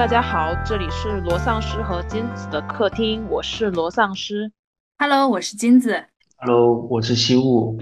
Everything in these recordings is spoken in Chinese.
大家好，这里是罗丧尸和金子的客厅，我是罗丧尸。Hello，我是金子。Hello，我是西雾。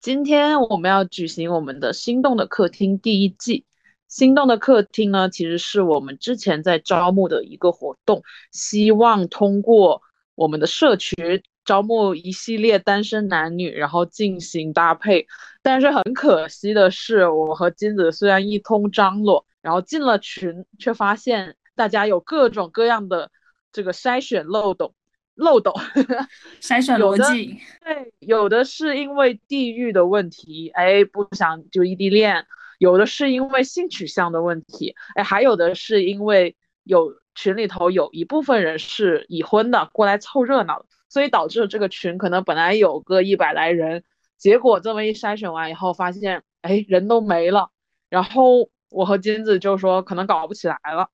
今天我们要举行我们的心动的客厅第一季。心动的客厅呢，其实是我们之前在招募的一个活动，希望通过我们的社群招募一系列单身男女，然后进行搭配。但是很可惜的是，我和金子虽然一通张罗，然后进了群，却发现大家有各种各样的这个筛选漏洞。漏斗，筛选逻辑。对，有的是因为地域的问题，哎，不想就异地恋；有的是因为性取向的问题，哎，还有的是因为有群里头有一部分人是已婚的过来凑热闹，所以导致这个群可能本来有个一百来人，结果这么一筛选完以后，发现哎人都没了。然后我和金子就说可能搞不起来了，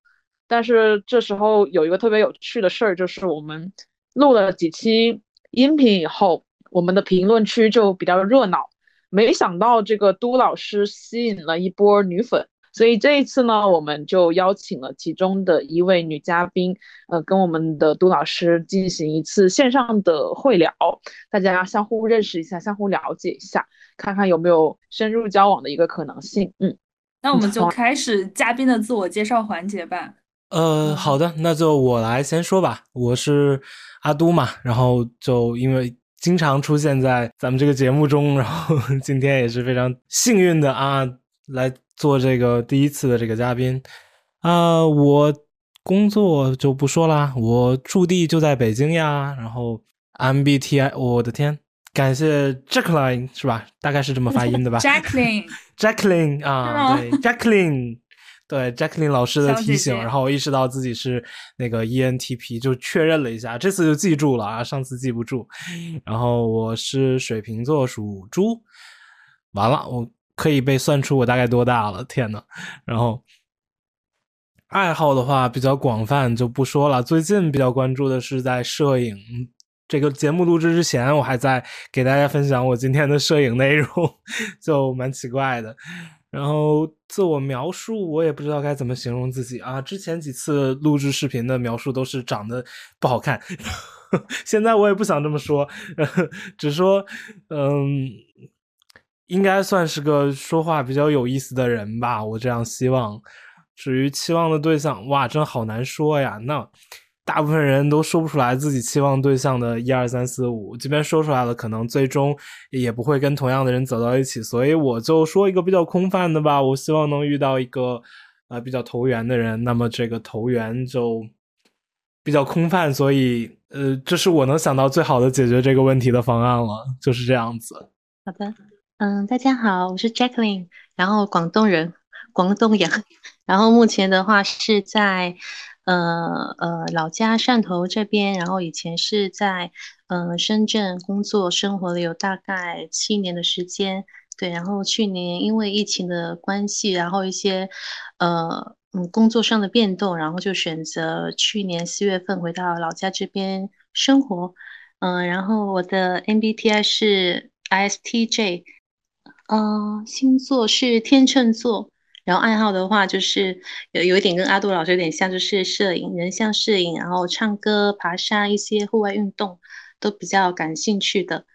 但是这时候有一个特别有趣的事儿，就是我们。录了几期音频以后，我们的评论区就比较热闹。没想到这个都老师吸引了一波女粉，所以这一次呢，我们就邀请了其中的一位女嘉宾，呃，跟我们的都老师进行一次线上的会聊，大家相互认识一下，相互了解一下，看看有没有深入交往的一个可能性。嗯，那我们就开始嘉宾的自我介绍环节吧。呃，好的，那就我来先说吧。我是阿都嘛，然后就因为经常出现在咱们这个节目中，然后 今天也是非常幸运的啊，来做这个第一次的这个嘉宾。啊，我工作就不说啦，我驻地就在北京呀。然后 MBTI，我的天，感谢 Jacqueline 是吧？大概是这么发音的吧？Jacqueline，Jacqueline 啊，对，Jacqueline。对 Jacqueline 老师的提醒，然后我意识到自己是那个 ENTP，就确认了一下，这次就记住了啊，上次记不住。然后我是水瓶座，属猪。完了，我可以被算出我大概多大了，天呐。然后爱好的话比较广泛，就不说了。最近比较关注的是在摄影。这个节目录制之前，我还在给大家分享我今天的摄影内容，就蛮奇怪的。然后自我描述，我也不知道该怎么形容自己啊。之前几次录制视频的描述都是长得不好看，现在我也不想这么说，只说嗯，应该算是个说话比较有意思的人吧。我这样希望。至于期望的对象，哇，真好难说呀。那。大部分人都说不出来自己期望对象的一二三四五，即便说出来了，可能最终也不会跟同样的人走到一起。所以我就说一个比较空泛的吧，我希望能遇到一个呃比较投缘的人。那么这个投缘就比较空泛，所以呃，这是我能想到最好的解决这个问题的方案了，就是这样子。好的，嗯，大家好，我是 Jacqueline，然后广东人，广东人，然后目前的话是在。呃呃，老家汕头这边，然后以前是在呃深圳工作生活了有大概七年的时间，对，然后去年因为疫情的关系，然后一些呃嗯工作上的变动，然后就选择去年四月份回到老家这边生活，嗯，然后我的 MBTI 是 ISTJ，嗯，星座是天秤座。然后爱好的话，就是有有一点跟阿杜老师有点像，就是摄影、人像摄影，然后唱歌、爬山，一些户外运动都比较感兴趣的。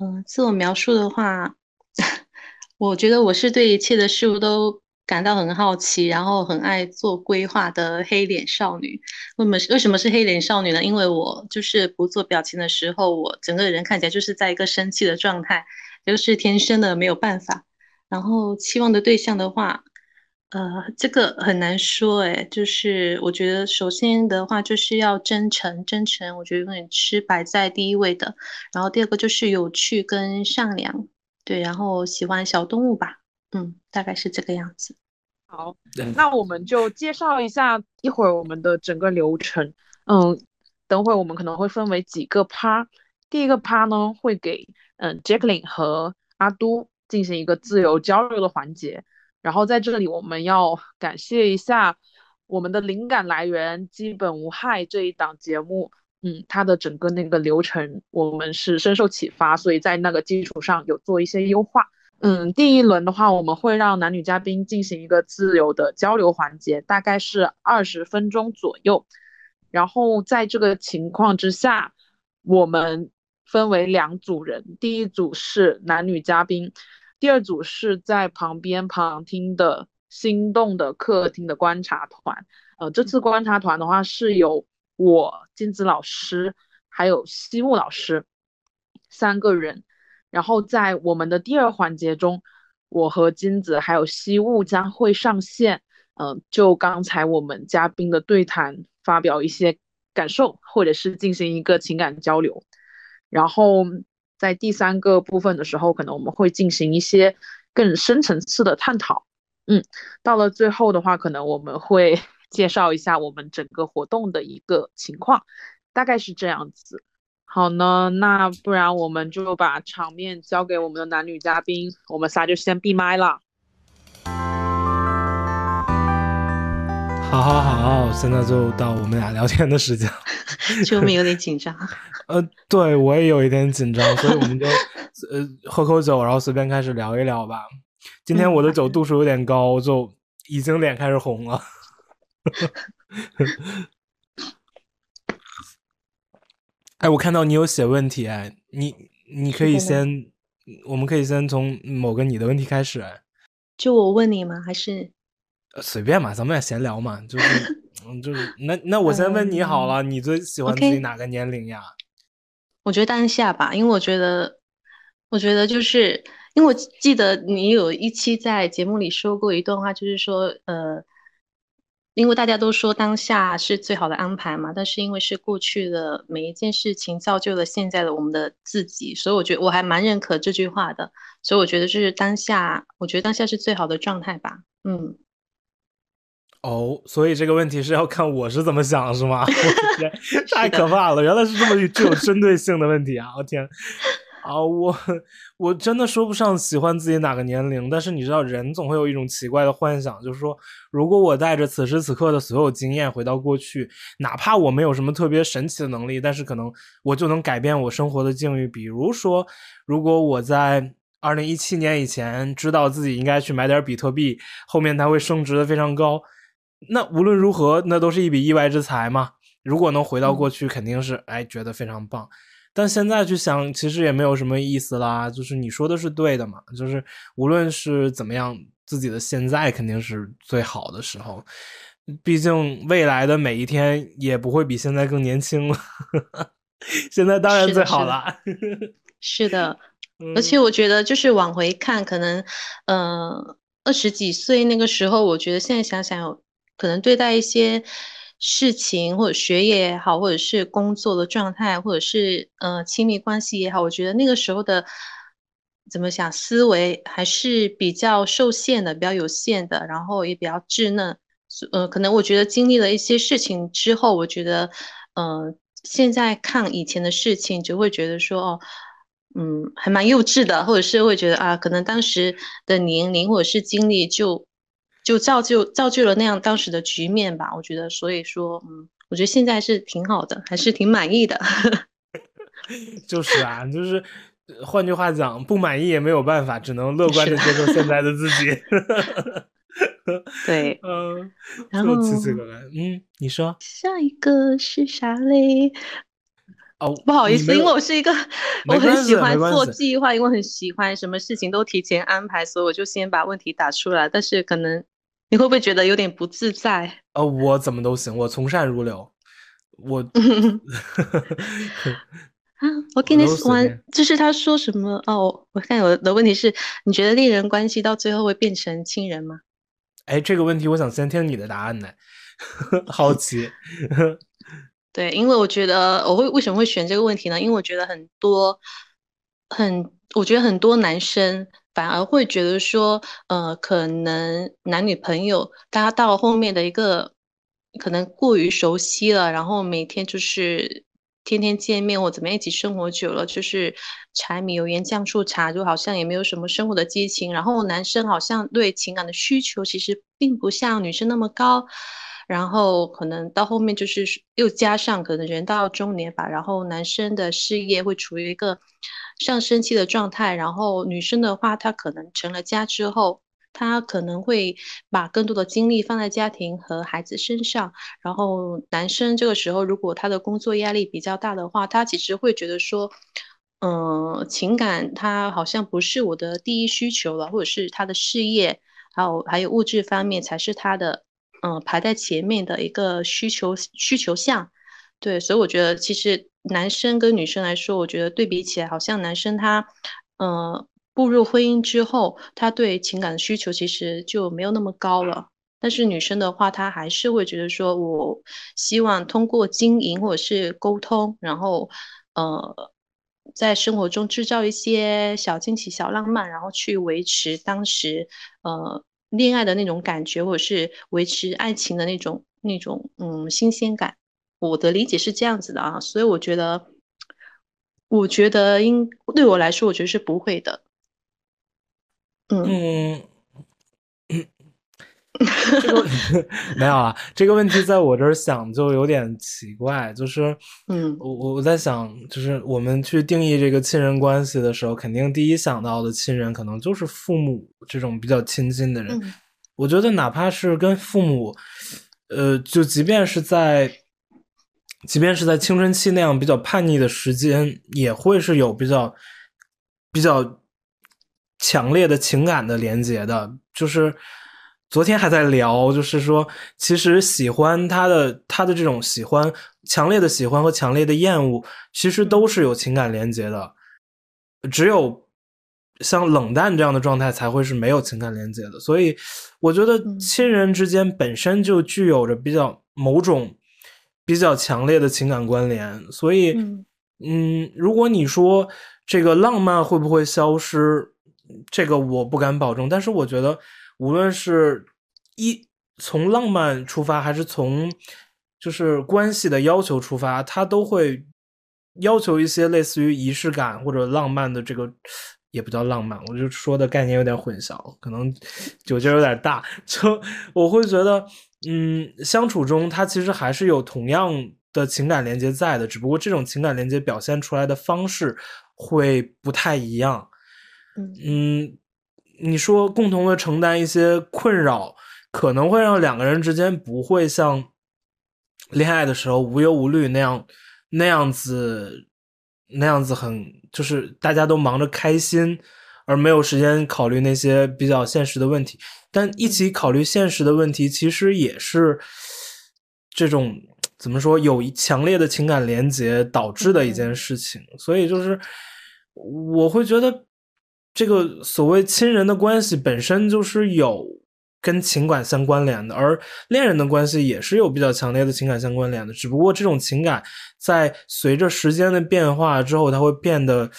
嗯，自我描述的话，我觉得我是对一切的事物都感到很好奇，然后很爱做规划的黑脸少女。为什么为什么是黑脸少女呢？因为我就是不做表情的时候，我整个人看起来就是在一个生气的状态，就是天生的没有办法。然后期望的对象的话。呃，这个很难说哎，就是我觉得首先的话就是要真诚，真诚，我觉得永远是摆在第一位的。然后第二个就是有趣跟善良，对，然后喜欢小动物吧，嗯，大概是这个样子。好，那我们就介绍一下一会儿我们的整个流程。嗯，等会我们可能会分为几个趴，第一个趴呢会给嗯 Jacqueline 和阿都进行一个自由交流的环节。然后在这里，我们要感谢一下我们的灵感来源“基本无害”这一档节目。嗯，它的整个那个流程，我们是深受启发，所以在那个基础上有做一些优化。嗯，第一轮的话，我们会让男女嘉宾进行一个自由的交流环节，大概是二十分钟左右。然后在这个情况之下，我们分为两组人，第一组是男女嘉宾，第二组是在旁边旁听的心动的客厅的观察团。呃，这次观察团的话是有我金子老师，还有西木老师三个人。然后在我们的第二环节中，我和金子还有西雾将会上线，嗯，就刚才我们嘉宾的对谈，发表一些感受，或者是进行一个情感交流。然后在第三个部分的时候，可能我们会进行一些更深层次的探讨。嗯，到了最后的话，可能我们会 介绍一下我们整个活动的一个情况，大概是这样子。好呢，那不然我们就把场面交给我们的男女嘉宾，我们仨就先闭麦了。好好好，现在就到我们俩聊天的时间。就我们有点紧张。呃，对我也有一点紧张，所以我们就呃喝口酒，然后随便开始聊一聊吧。今天我的酒度数有点高，就已经脸开始红了。哎，我看到你有写问题，哎，你你可以先，我们可以先从某个你的问题开始，哎，就我问你吗？还是随便嘛，咱们也闲聊嘛，就是，嗯，就是，那那我先问你好了，你最喜欢自己哪个年龄呀？我觉得当下吧，因为我觉得，我觉得就是因为我记得你有一期在节目里说过一段话，就是说，呃。因为大家都说当下是最好的安排嘛，但是因为是过去的每一件事情造就了现在的我们的自己，所以我觉得我还蛮认可这句话的。所以我觉得就是当下，我觉得当下是最好的状态吧。嗯。哦，所以这个问题是要看我是怎么想是吗？我的天，太可怕了！原来是这么具有针对性的问题啊！我天。啊，我我真的说不上喜欢自己哪个年龄，但是你知道，人总会有一种奇怪的幻想，就是说，如果我带着此时此刻的所有经验回到过去，哪怕我没有什么特别神奇的能力，但是可能我就能改变我生活的境遇。比如说，如果我在二零一七年以前知道自己应该去买点比特币，后面它会升值的非常高，那无论如何，那都是一笔意外之财嘛。如果能回到过去，肯定是哎觉得非常棒。但现在去想，其实也没有什么意思啦。就是你说的是对的嘛，就是无论是怎么样，自己的现在肯定是最好的时候。毕竟未来的每一天也不会比现在更年轻了。现在当然最好了。是的，而且我觉得就是往回看，可能，呃，二十几岁那个时候，我觉得现在想想，可能对待一些。事情或者学业也好，或者是工作的状态，或者是呃亲密关系也好，我觉得那个时候的怎么想思维还是比较受限的，比较有限的，然后也比较稚嫩。呃，可能我觉得经历了一些事情之后，我觉得，呃，现在看以前的事情，就会觉得说，哦，嗯，还蛮幼稚的，或者是会觉得啊，可能当时的年龄或者是经历就。就造就造就了那样当时的局面吧，我觉得，所以说，嗯，我觉得现在是挺好的，还是挺满意的。就是啊，就是换句话讲，不满意也没有办法，只能乐观的接受现在的自己。对，嗯，然后，嗯，你说下一个是啥嘞？哦，不好意思，因为我是一个我很喜欢做计划，因为很喜欢什么事情都提前安排，所以我就先把问题打出来，但是可能。你会不会觉得有点不自在？呃，我怎么都行，我从善如流。我 啊，我给你完，就是他说什么哦？我看我的问题是，你觉得恋人关系到最后会变成亲人吗？哎，这个问题我想先听你的答案呢，好奇。对，因为我觉得我会为什么会选这个问题呢？因为我觉得很多很，我觉得很多男生。反而会觉得说，呃，可能男女朋友大家到后面的一个，可能过于熟悉了，然后每天就是天天见面或怎么样一起生活久了，就是柴米油盐酱醋茶，就好像也没有什么生活的激情。然后男生好像对情感的需求其实并不像女生那么高。然后可能到后面就是又加上可能人到中年吧，然后男生的事业会处于一个上升期的状态，然后女生的话，她可能成了家之后。她可能会把更多的精力放在家庭和孩子身上，然后男生这个时候如果他的工作压力比较大的话，他其实会觉得说，嗯，情感他好像不是我的第一需求了，或者是他的事业，还有还有物质方面才是他的，嗯，排在前面的一个需求需求项。对，所以我觉得其实男生跟女生来说，我觉得对比起来，好像男生他，呃。步入婚姻之后，他对情感的需求其实就没有那么高了。但是女生的话，她还是会觉得说，我希望通过经营或者是沟通，然后呃，在生活中制造一些小惊喜、小浪漫，然后去维持当时呃恋爱的那种感觉，或者是维持爱情的那种那种嗯新鲜感。我的理解是这样子的啊，所以我觉得，我觉得应对我来说，我觉得是不会的。嗯，这个 没有啊。这个问题在我这儿想就有点奇怪，就是，嗯，我我我在想，就是我们去定义这个亲人关系的时候，肯定第一想到的亲人可能就是父母这种比较亲近的人。我觉得哪怕是跟父母，呃，就即便是在，即便是在青春期那样比较叛逆的时间，也会是有比较比较。强烈的情感的连接的，就是昨天还在聊，就是说，其实喜欢他的，他的这种喜欢，强烈的喜欢和强烈的厌恶，其实都是有情感连接的。只有像冷淡这样的状态，才会是没有情感连接的。所以，我觉得亲人之间本身就具有着比较某种比较强烈的情感关联。所以，嗯，如果你说这个浪漫会不会消失？这个我不敢保证，但是我觉得，无论是一从浪漫出发，还是从就是关系的要求出发，他都会要求一些类似于仪式感或者浪漫的这个，也不叫浪漫，我就说的概念有点混淆，可能酒劲有点大。就我会觉得，嗯，相处中他其实还是有同样的情感连接在的，只不过这种情感连接表现出来的方式会不太一样。嗯，你说共同的承担一些困扰，可能会让两个人之间不会像恋爱的时候无忧无虑那样那样子那样子很就是大家都忙着开心，而没有时间考虑那些比较现实的问题。但一起考虑现实的问题，其实也是这种怎么说有强烈的情感连接导致的一件事情。所以就是我会觉得。这个所谓亲人的关系本身就是有跟情感相关联的，而恋人的关系也是有比较强烈的情感相关联的。只不过这种情感在随着时间的变化之后，它会变得，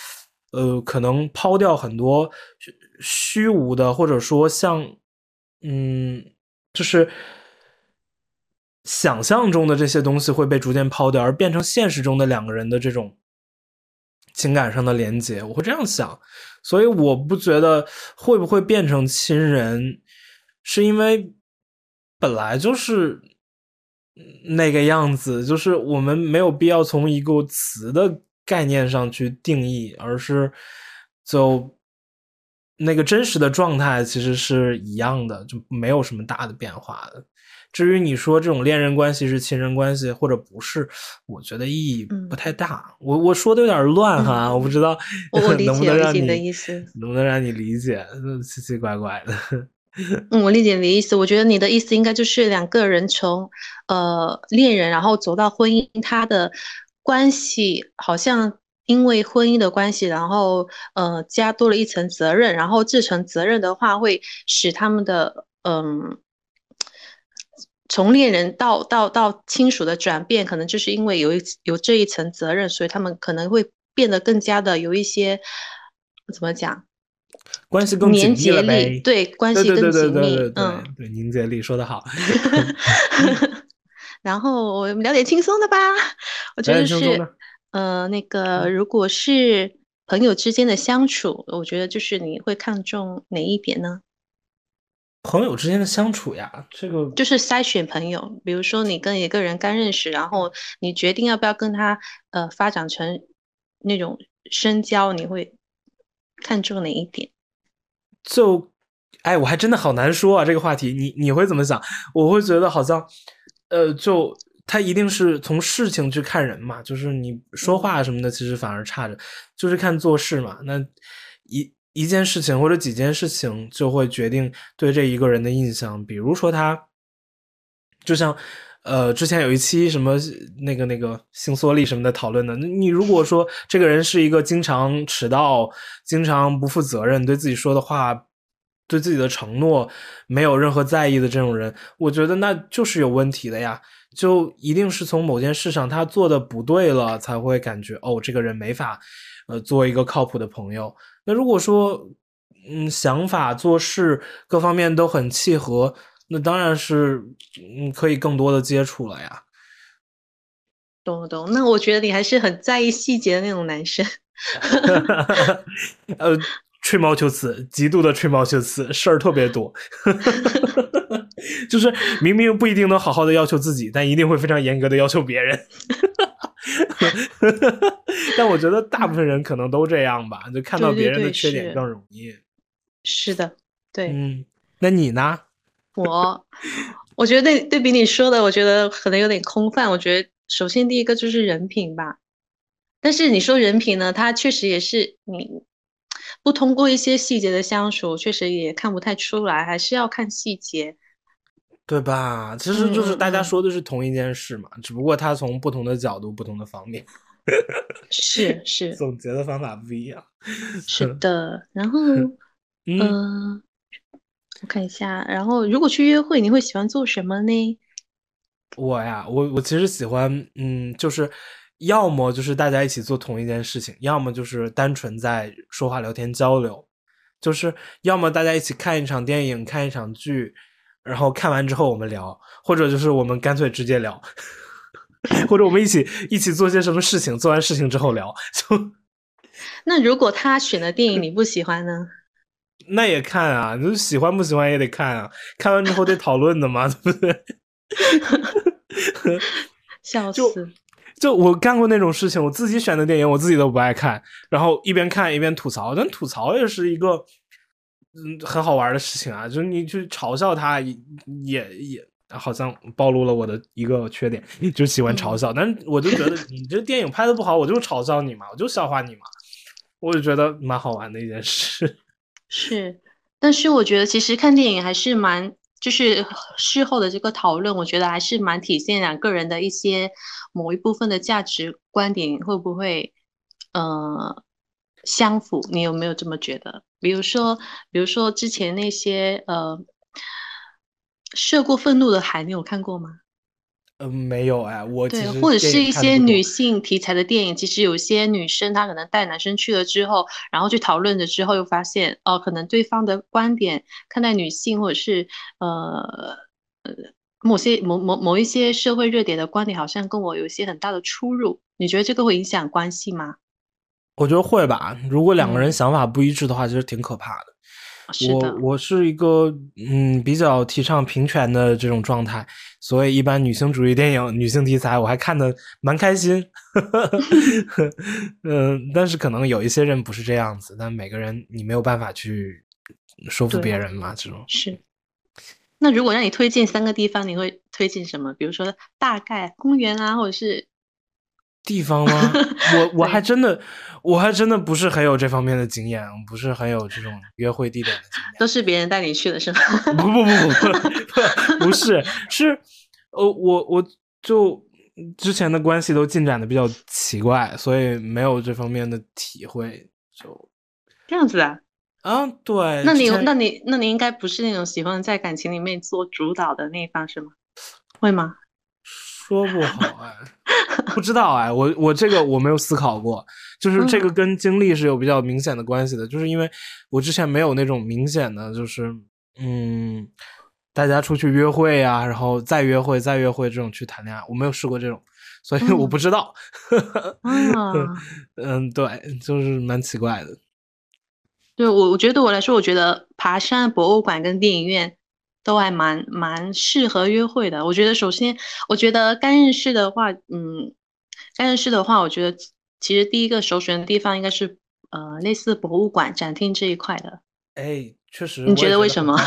呃，可能抛掉很多虚无的，或者说像，嗯，就是想象中的这些东西会被逐渐抛掉，而变成现实中的两个人的这种情感上的连接。我会这样想。所以我不觉得会不会变成亲人，是因为本来就是那个样子，就是我们没有必要从一个词的概念上去定义，而是就那个真实的状态其实是一样的，就没有什么大的变化的。至于你说这种恋人关系是亲人关系或者不是，我觉得意义不太大。我我说的有点乱哈，我不知道 能不能让你能不能让你理解，奇奇怪怪的。嗯，我理解你的意思。我觉得你的意思应该就是两个人从呃恋人，然后走到婚姻，他的关系好像因为婚姻的关系，然后呃加多了一层责任，然后这层责任的话会使他们的嗯。从恋人到到到亲属的转变，可能就是因为有一有这一层责任，所以他们可能会变得更加的有一些怎么讲，关系更粘结力，对关系更紧密，嗯，对凝结力说得好。然后我们聊点轻松的吧，我觉得是，呃，那个如果是朋友之间的相处，我觉得就是你会看重哪一点呢？朋友之间的相处呀，这个就是筛选朋友。比如说，你跟一个人刚认识，然后你决定要不要跟他呃发展成那种深交，你会看重哪一点？就，哎，我还真的好难说啊，这个话题，你你会怎么想？我会觉得好像，呃，就他一定是从事情去看人嘛，就是你说话什么的，其实反而差着，就是看做事嘛。那一一件事情或者几件事情就会决定对这一个人的印象，比如说他，就像。呃，之前有一期什么那个那个性缩力什么的讨论的，你如果说这个人是一个经常迟到、经常不负责任、对自己说的话、对自己的承诺没有任何在意的这种人，我觉得那就是有问题的呀。就一定是从某件事上他做的不对了，才会感觉哦，这个人没法呃做一个靠谱的朋友。那如果说嗯想法做事各方面都很契合。那当然是，嗯，可以更多的接触了呀。懂懂，那我觉得你还是很在意细节的那种男生。呃，吹毛求疵，极度的吹毛求疵，事儿特别多。就是明明不一定能好好的要求自己，但一定会非常严格的要求别人。但我觉得大部分人可能都这样吧，就看到别人的缺点更容易。是的，对。嗯，那你呢？我，我觉得对对比你说的，我觉得可能有点空泛。我觉得首先第一个就是人品吧，但是你说人品呢，他确实也是你不通过一些细节的相处，确实也看不太出来，还是要看细节，对吧？其实就是大家说的是同一件事嘛，只不过他从不同的角度、不同的方面，是是 总结的方法不一样。是的，然后 嗯。我看一下，然后如果去约会，你会喜欢做什么呢？我呀，我我其实喜欢，嗯，就是要么就是大家一起做同一件事情，要么就是单纯在说话聊天交流，就是要么大家一起看一场电影，看一场剧，然后看完之后我们聊，或者就是我们干脆直接聊，或者我们一起一起做些什么事情，做完事情之后聊。就 那如果他选的电影你不喜欢呢？那也看啊，就喜欢不喜欢也得看啊，看完之后得讨论的嘛，对不对？笑死！就我干过那种事情，我自己选的电影，我自己都不爱看，然后一边看一边吐槽，但吐槽也是一个嗯很好玩的事情啊，就是你去嘲笑他，也也好像暴露了我的一个缺点，就喜欢嘲笑。但是我就觉得你这电影拍的不好，我就嘲笑你嘛，我就笑话你嘛，我就觉得蛮好玩的一件事。是，但是我觉得其实看电影还是蛮，就是事后的这个讨论，我觉得还是蛮体现两个人的一些某一部分的价值观点会不会呃相符？你有没有这么觉得？比如说，比如说之前那些呃，涉过愤怒的海，你有看过吗？嗯，没有哎，我对，或者是一些女性题材的电影，其实有些女生她可能带男生去了之后，然后去讨论了之后，又发现哦，可能对方的观点看待女性，或者是呃呃某些某某某一些社会热点的观点，好像跟我有一些很大的出入。你觉得这个会影响关系吗？我觉得会吧，如果两个人想法不一致的话，其实挺可怕的。我我是一个嗯比较提倡平权的这种状态，所以一般女性主义电影、女性题材我还看的蛮开心。嗯，但是可能有一些人不是这样子，但每个人你没有办法去说服别人嘛，这种是。那如果让你推荐三个地方，你会推荐什么？比如说大概公园啊，或者是。地方吗？我我还真的，我还真的不是很有这方面的经验，不是很有这种约会地点的经验。都是别人带你去的是吗？不不不不不，不是，是，呃，我我就之前的关系都进展的比较奇怪，所以没有这方面的体会。就这样子啊？啊，对。那你那你那你应该不是那种喜欢在感情里面做主导的那一方是吗？会吗？说不好哎。不知道哎，我我这个我没有思考过，就是这个跟经历是有比较明显的关系的，就是因为我之前没有那种明显的，就是嗯，大家出去约会呀，然后再约会再约会这种去谈恋爱，我没有试过这种，所以我不知道。嗯，对，就是蛮奇怪的。对我，我觉得对我来说，我觉得爬山、博物馆跟电影院。都还蛮蛮适合约会的。我觉得，首先，我觉得干认识的话，嗯，干认识的话，我觉得其实第一个首选的地方应该是呃类似博物馆、展厅这一块的。哎，确实，你觉得为什么？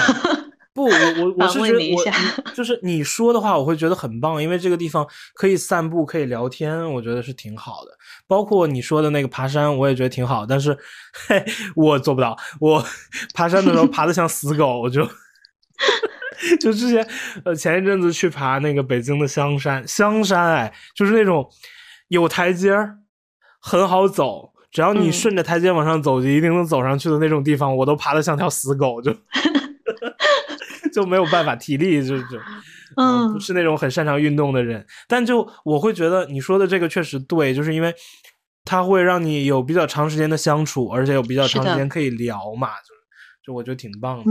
不，我我我是觉得我就是你说的话，我会觉得很棒，因为这个地方可以散步，可以聊天，我觉得是挺好的。包括你说的那个爬山，我也觉得挺好，但是嘿，我做不到。我爬山的时候爬的像死狗，我就 就之前呃前一阵子去爬那个北京的香山，香山哎，就是那种有台阶儿，很好走，只要你顺着台阶往上走，就一定能走上去的那种地方，我都爬的像条死狗，就。就没有办法，体力就就，嗯，不是那种很擅长运动的人。但就我会觉得你说的这个确实对，就是因为它会让你有比较长时间的相处，而且有比较长时间可以聊嘛，就就我觉得挺棒的。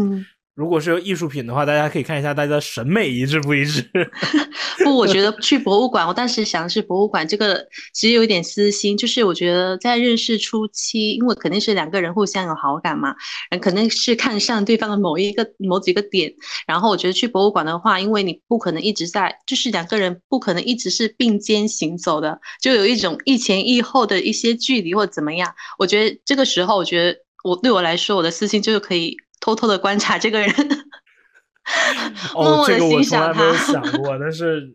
如果是有艺术品的话，大家可以看一下大家的审美一致不一致。不，我觉得去博物馆，我当时想的是博物馆这个其实有一点私心，就是我觉得在认识初期，因为肯定是两个人互相有好感嘛，可能是看上对方的某一个某几个点，然后我觉得去博物馆的话，因为你不可能一直在，就是两个人不可能一直是并肩行走的，就有一种一前一后的一些距离或怎么样。我觉得这个时候，我觉得我对我来说，我的私心就是可以。偷偷的观察这个人，默默的欣赏他。想过，但是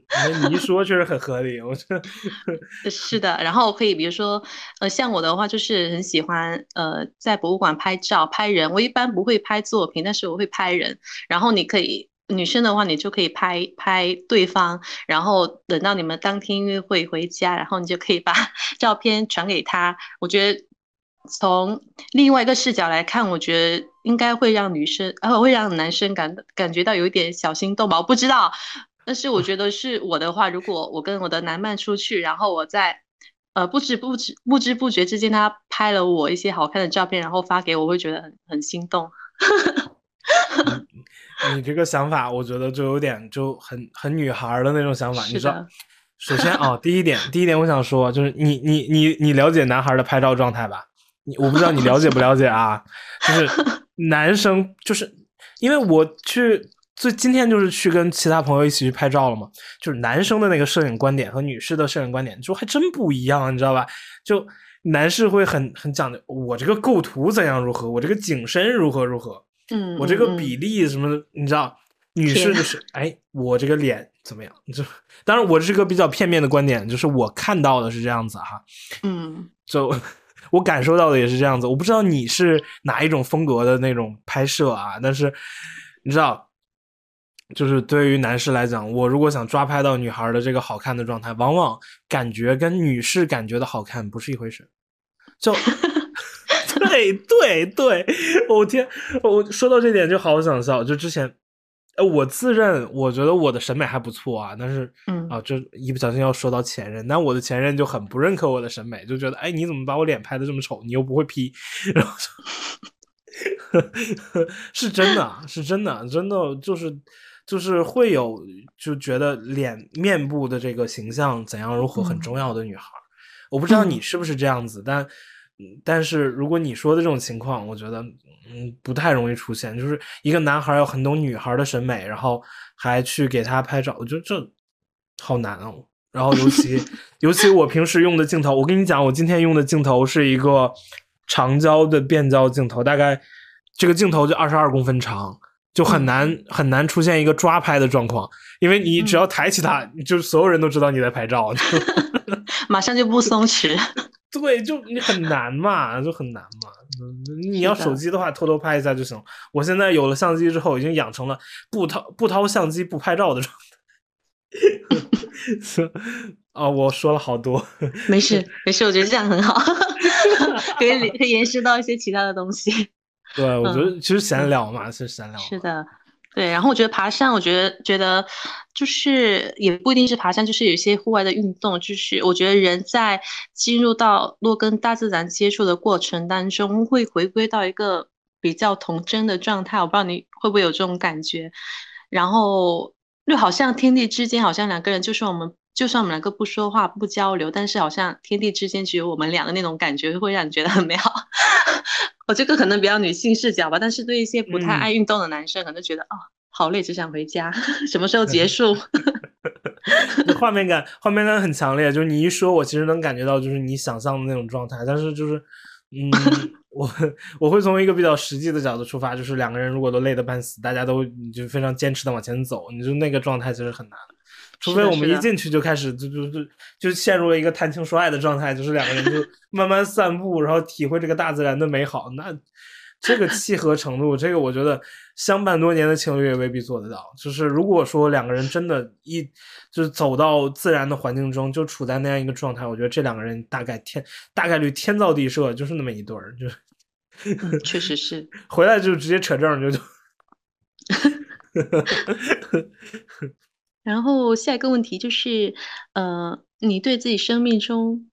你一说确实很合理。我觉得是的。然后可以，比如说，呃，像我的话，就是很喜欢呃，在博物馆拍照、拍人。我一般不会拍作品，但是我会拍人。然后你可以，女生的话，你就可以拍拍对方。然后等到你们当天约会回家，然后你就可以把 照片传给他。我觉得。从另外一个视角来看，我觉得应该会让女生，呃，会让男生感感觉到有一点小心动吧。我不知道，但是我觉得是我的话，如果我跟我的男伴出去，然后我在，呃，不知不知不知不觉之间，他拍了我一些好看的照片，然后发给我，会觉得很很心动。你这个想法，我觉得就有点就很很女孩的那种想法。你知道，首先啊，第一点，第一点，我想说，就是你你你你了解男孩的拍照状态吧？你我不知道你了解不了解啊？就是 男生，就是因为我去，所以今天就是去跟其他朋友一起去拍照了嘛。就是男生的那个摄影观点和女士的摄影观点就还真不一样，你知道吧？就男士会很很讲究，我这个构图怎样如何，我这个景深如何如何，嗯，我这个比例什么的，你知道？女士就是，哎，我这个脸怎么样？就当然我这是个比较片面的观点，就是我看到的是这样子哈，嗯，就。我感受到的也是这样子，我不知道你是哪一种风格的那种拍摄啊，但是你知道，就是对于男士来讲，我如果想抓拍到女孩的这个好看的状态，往往感觉跟女士感觉的好看不是一回事。就，对对对，我天，我说到这点就好想笑，就之前。呃，我自认我觉得我的审美还不错啊，但是，嗯啊，这一不小心要说到前任，但我的前任就很不认可我的审美，就觉得，哎，你怎么把我脸拍的这么丑？你又不会 P，然后，是真的，是真的，真的就是就是会有就觉得脸面部的这个形象怎样如何很重要的女孩，我不知道你是不是这样子，但。但是如果你说的这种情况，我觉得嗯不太容易出现。就是一个男孩要很懂女孩的审美，然后还去给她拍照，我觉得这好难哦。然后尤其 尤其我平时用的镜头，我跟你讲，我今天用的镜头是一个长焦的变焦镜头，大概这个镜头就二十二公分长，就很难很难出现一个抓拍的状况，因为你只要抬起它，就所有人都知道你在拍照，马上就不松弛。对，就你很难嘛，就很难嘛。你要手机的话，偷偷拍一下就行。我现在有了相机之后，已经养成了不掏不掏相机不拍照的状态。啊，我说了好多。没事没事，我觉得这样很好，可以可 以延伸到一些其他的东西。对，我觉得其实闲聊嘛，是闲聊。是的。对，然后我觉得爬山，我觉得觉得就是也不一定是爬山，就是有些户外的运动，就是我觉得人在进入到洛跟大自然接触的过程当中，会回归到一个比较童真的状态。我不知道你会不会有这种感觉，然后就好像天地之间，好像两个人，就是我们。就算我们两个不说话不交流，但是好像天地之间只有我们俩的那种感觉，会让你觉得很美好。我这个可能比较女性视角吧，但是对一些不太爱运动的男生，可能觉得哦，好累，只想回家，什么时候结束？画面感，画面感很强烈。就是你一说，我其实能感觉到，就是你想象的那种状态。但是就是，嗯，我我会从一个比较实际的角度出发，就是两个人如果都累得半死，大家都就非常坚持的往前走，你就那个状态其实很难。除非我们一进去就开始就就就就陷入了一个谈情说爱的状态，就是两个人就 慢慢散步，然后体会这个大自然的美好。那这个契合程度，这个我觉得相伴多年的情侣也未必做得到。就是如果说两个人真的，一就是走到自然的环境中，就处在那样一个状态，我觉得这两个人大概天大概率天造地设，就是那么一对儿，就确实是 回来就直接扯证就就。然后下一个问题就是，呃，你对自己生命中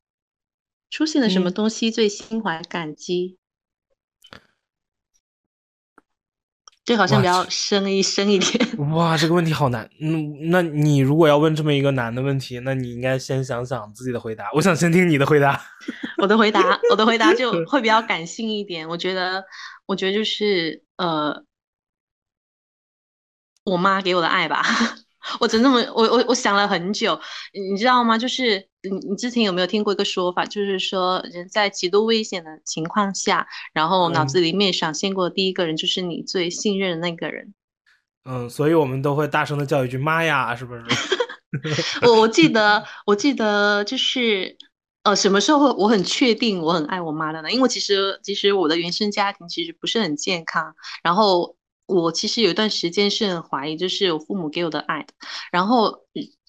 出现了什么东西最心怀感激？这好像比较深一深一点。哇，这个问题好难。嗯，那你如果要问这么一个难的问题，那你应该先想想自己的回答。我想先听你的回答。我的回答，我的回答就 会比较感性一点。我觉得，我觉得就是呃，我妈给我的爱吧。我真那么，我我我想了很久，你知道吗？就是你你之前有没有听过一个说法，就是说人在极度危险的情况下，然后脑子里面闪现过的第一个人就是你最信任的那个人。嗯，所以我们都会大声的叫一句“妈呀”，是不是？我我记得我记得就是呃，什么时候我很确定我很爱我妈的呢？因为其实其实我的原生家庭其实不是很健康，然后。我其实有一段时间是很怀疑，就是我父母给我的爱的。然后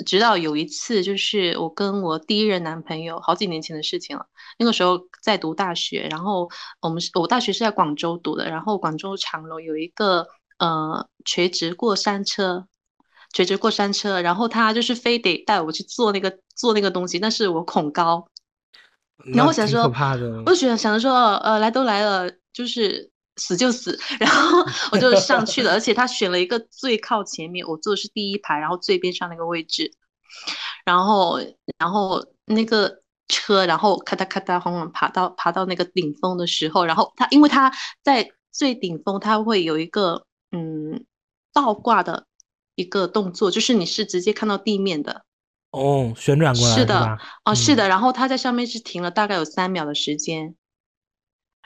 直到有一次，就是我跟我第一任男朋友好几年前的事情了。那个时候在读大学，然后我们我大学是在广州读的，然后广州长隆有一个呃垂直过山车，垂直过山车，然后他就是非得带我去坐那个坐那个东西，但是我恐高，然后想说，我就想想着说，呃，来都来了，就是。死就死，然后我就上去了，而且他选了一个最靠前面，我坐的是第一排，然后最边上那个位置，然后然后那个车，然后咔嗒咔嗒缓缓爬到爬到那个顶峰的时候，然后他因为他在最顶峰，他会有一个嗯倒挂的一个动作，就是你是直接看到地面的。哦，旋转过来是的，哦是的，然后他在上面是停了大概有三秒的时间。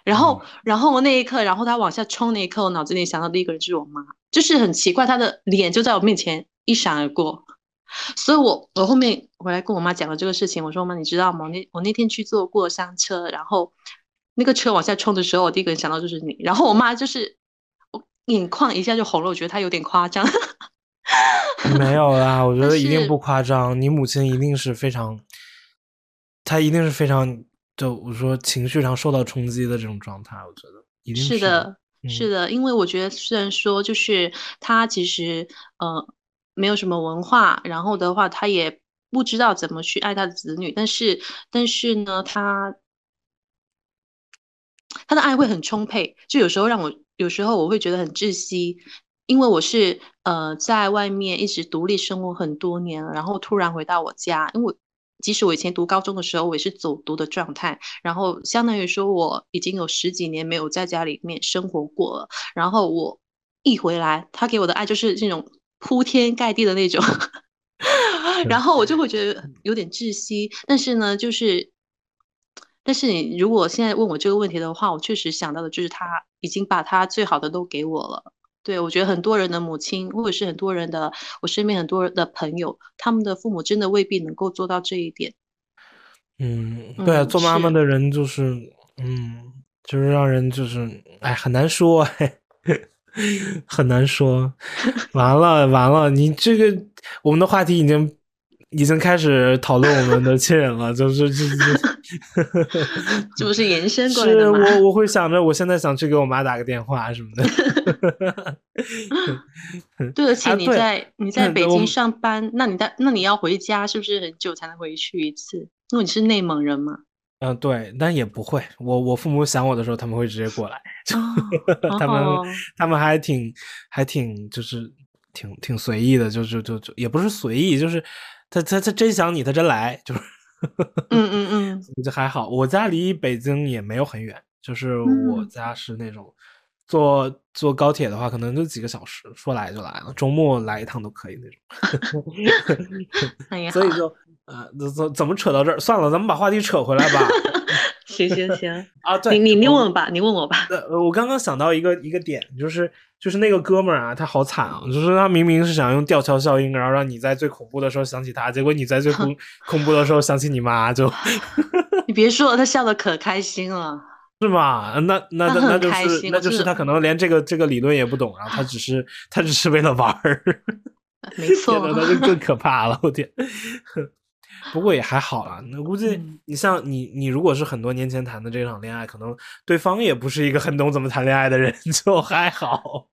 然后，然后我那一刻，然后他往下冲那一刻，我脑子里想到第一个人就是我妈，就是很奇怪，她的脸就在我面前一闪而过。所以我我后面回来跟我妈讲了这个事情，我说妈，你知道吗？那我那天去坐过山车，然后那个车往下冲的时候，我第一个人想到就是你。然后我妈就是我眼眶一下就红了，我觉得她有点夸张。没有啦，我 觉得一定不夸张。你母亲一定是非常，她一定是非常。就我说情绪上受到冲击的这种状态，我觉得一定是的，是的，因为我觉得虽然说就是他其实呃没有什么文化，然后的话他也不知道怎么去爱他的子女，但是但是呢，他他的爱会很充沛，就有时候让我有时候我会觉得很窒息，因为我是呃在外面一直独立生活很多年了，然后突然回到我家，因为。即使我以前读高中的时候，我也是走读的状态，然后相当于说我已经有十几年没有在家里面生活过了。然后我一回来，他给我的爱就是这种铺天盖地的那种，然后我就会觉得有点窒息。但是呢，就是，但是你如果现在问我这个问题的话，我确实想到的就是他已经把他最好的都给我了。对，我觉得很多人的母亲，或者是很多人的我身边很多人的朋友，他们的父母真的未必能够做到这一点。嗯，对，做妈妈的人就是，嗯，就是让人就是，哎，很难说，很难说。完了，完了，你这个我们的话题已经已经开始讨论我们的 亲人了，就是就是。这不是延伸过来的吗？我我会想着，我现在想去给我妈打个电话什么的。对，而且你在你在北京上班，那你在那你要回家，是不是很久才能回去一次？因为你是内蒙人嘛。嗯，对，但也不会。我我父母想我的时候，他们会直接过来。他们他们还挺还挺就是挺挺随意的，就就就就也不是随意，就是他他他真想你，他真来，就是。嗯嗯嗯，就还好。我家离北京也没有很远，就是我家是那种坐坐高铁的话，可能就几个小时，说来就来了，周末来一趟都可以那种。所以就呃，怎怎怎么扯到这儿？算了，咱们把话题扯回来吧。行行行 啊，对你你你问吧，你问我吧。呃，我刚刚想到一个一个点，就是就是那个哥们儿啊，他好惨啊，就是他明明是想用吊桥效应，然后让你在最恐怖的时候想起他，结果你在最恐 恐怖的时候想起你妈，就 你别说了，他笑的可开心了，是吗？那那那那就是那就是他可能连这个这个理论也不懂，然后他只是他只是为了玩儿，没错，那就更可怕了，我天。不过也还好啦，那估计你像你你如果是很多年前谈的这场恋爱，可能对方也不是一个很懂怎么谈恋爱的人，就还好。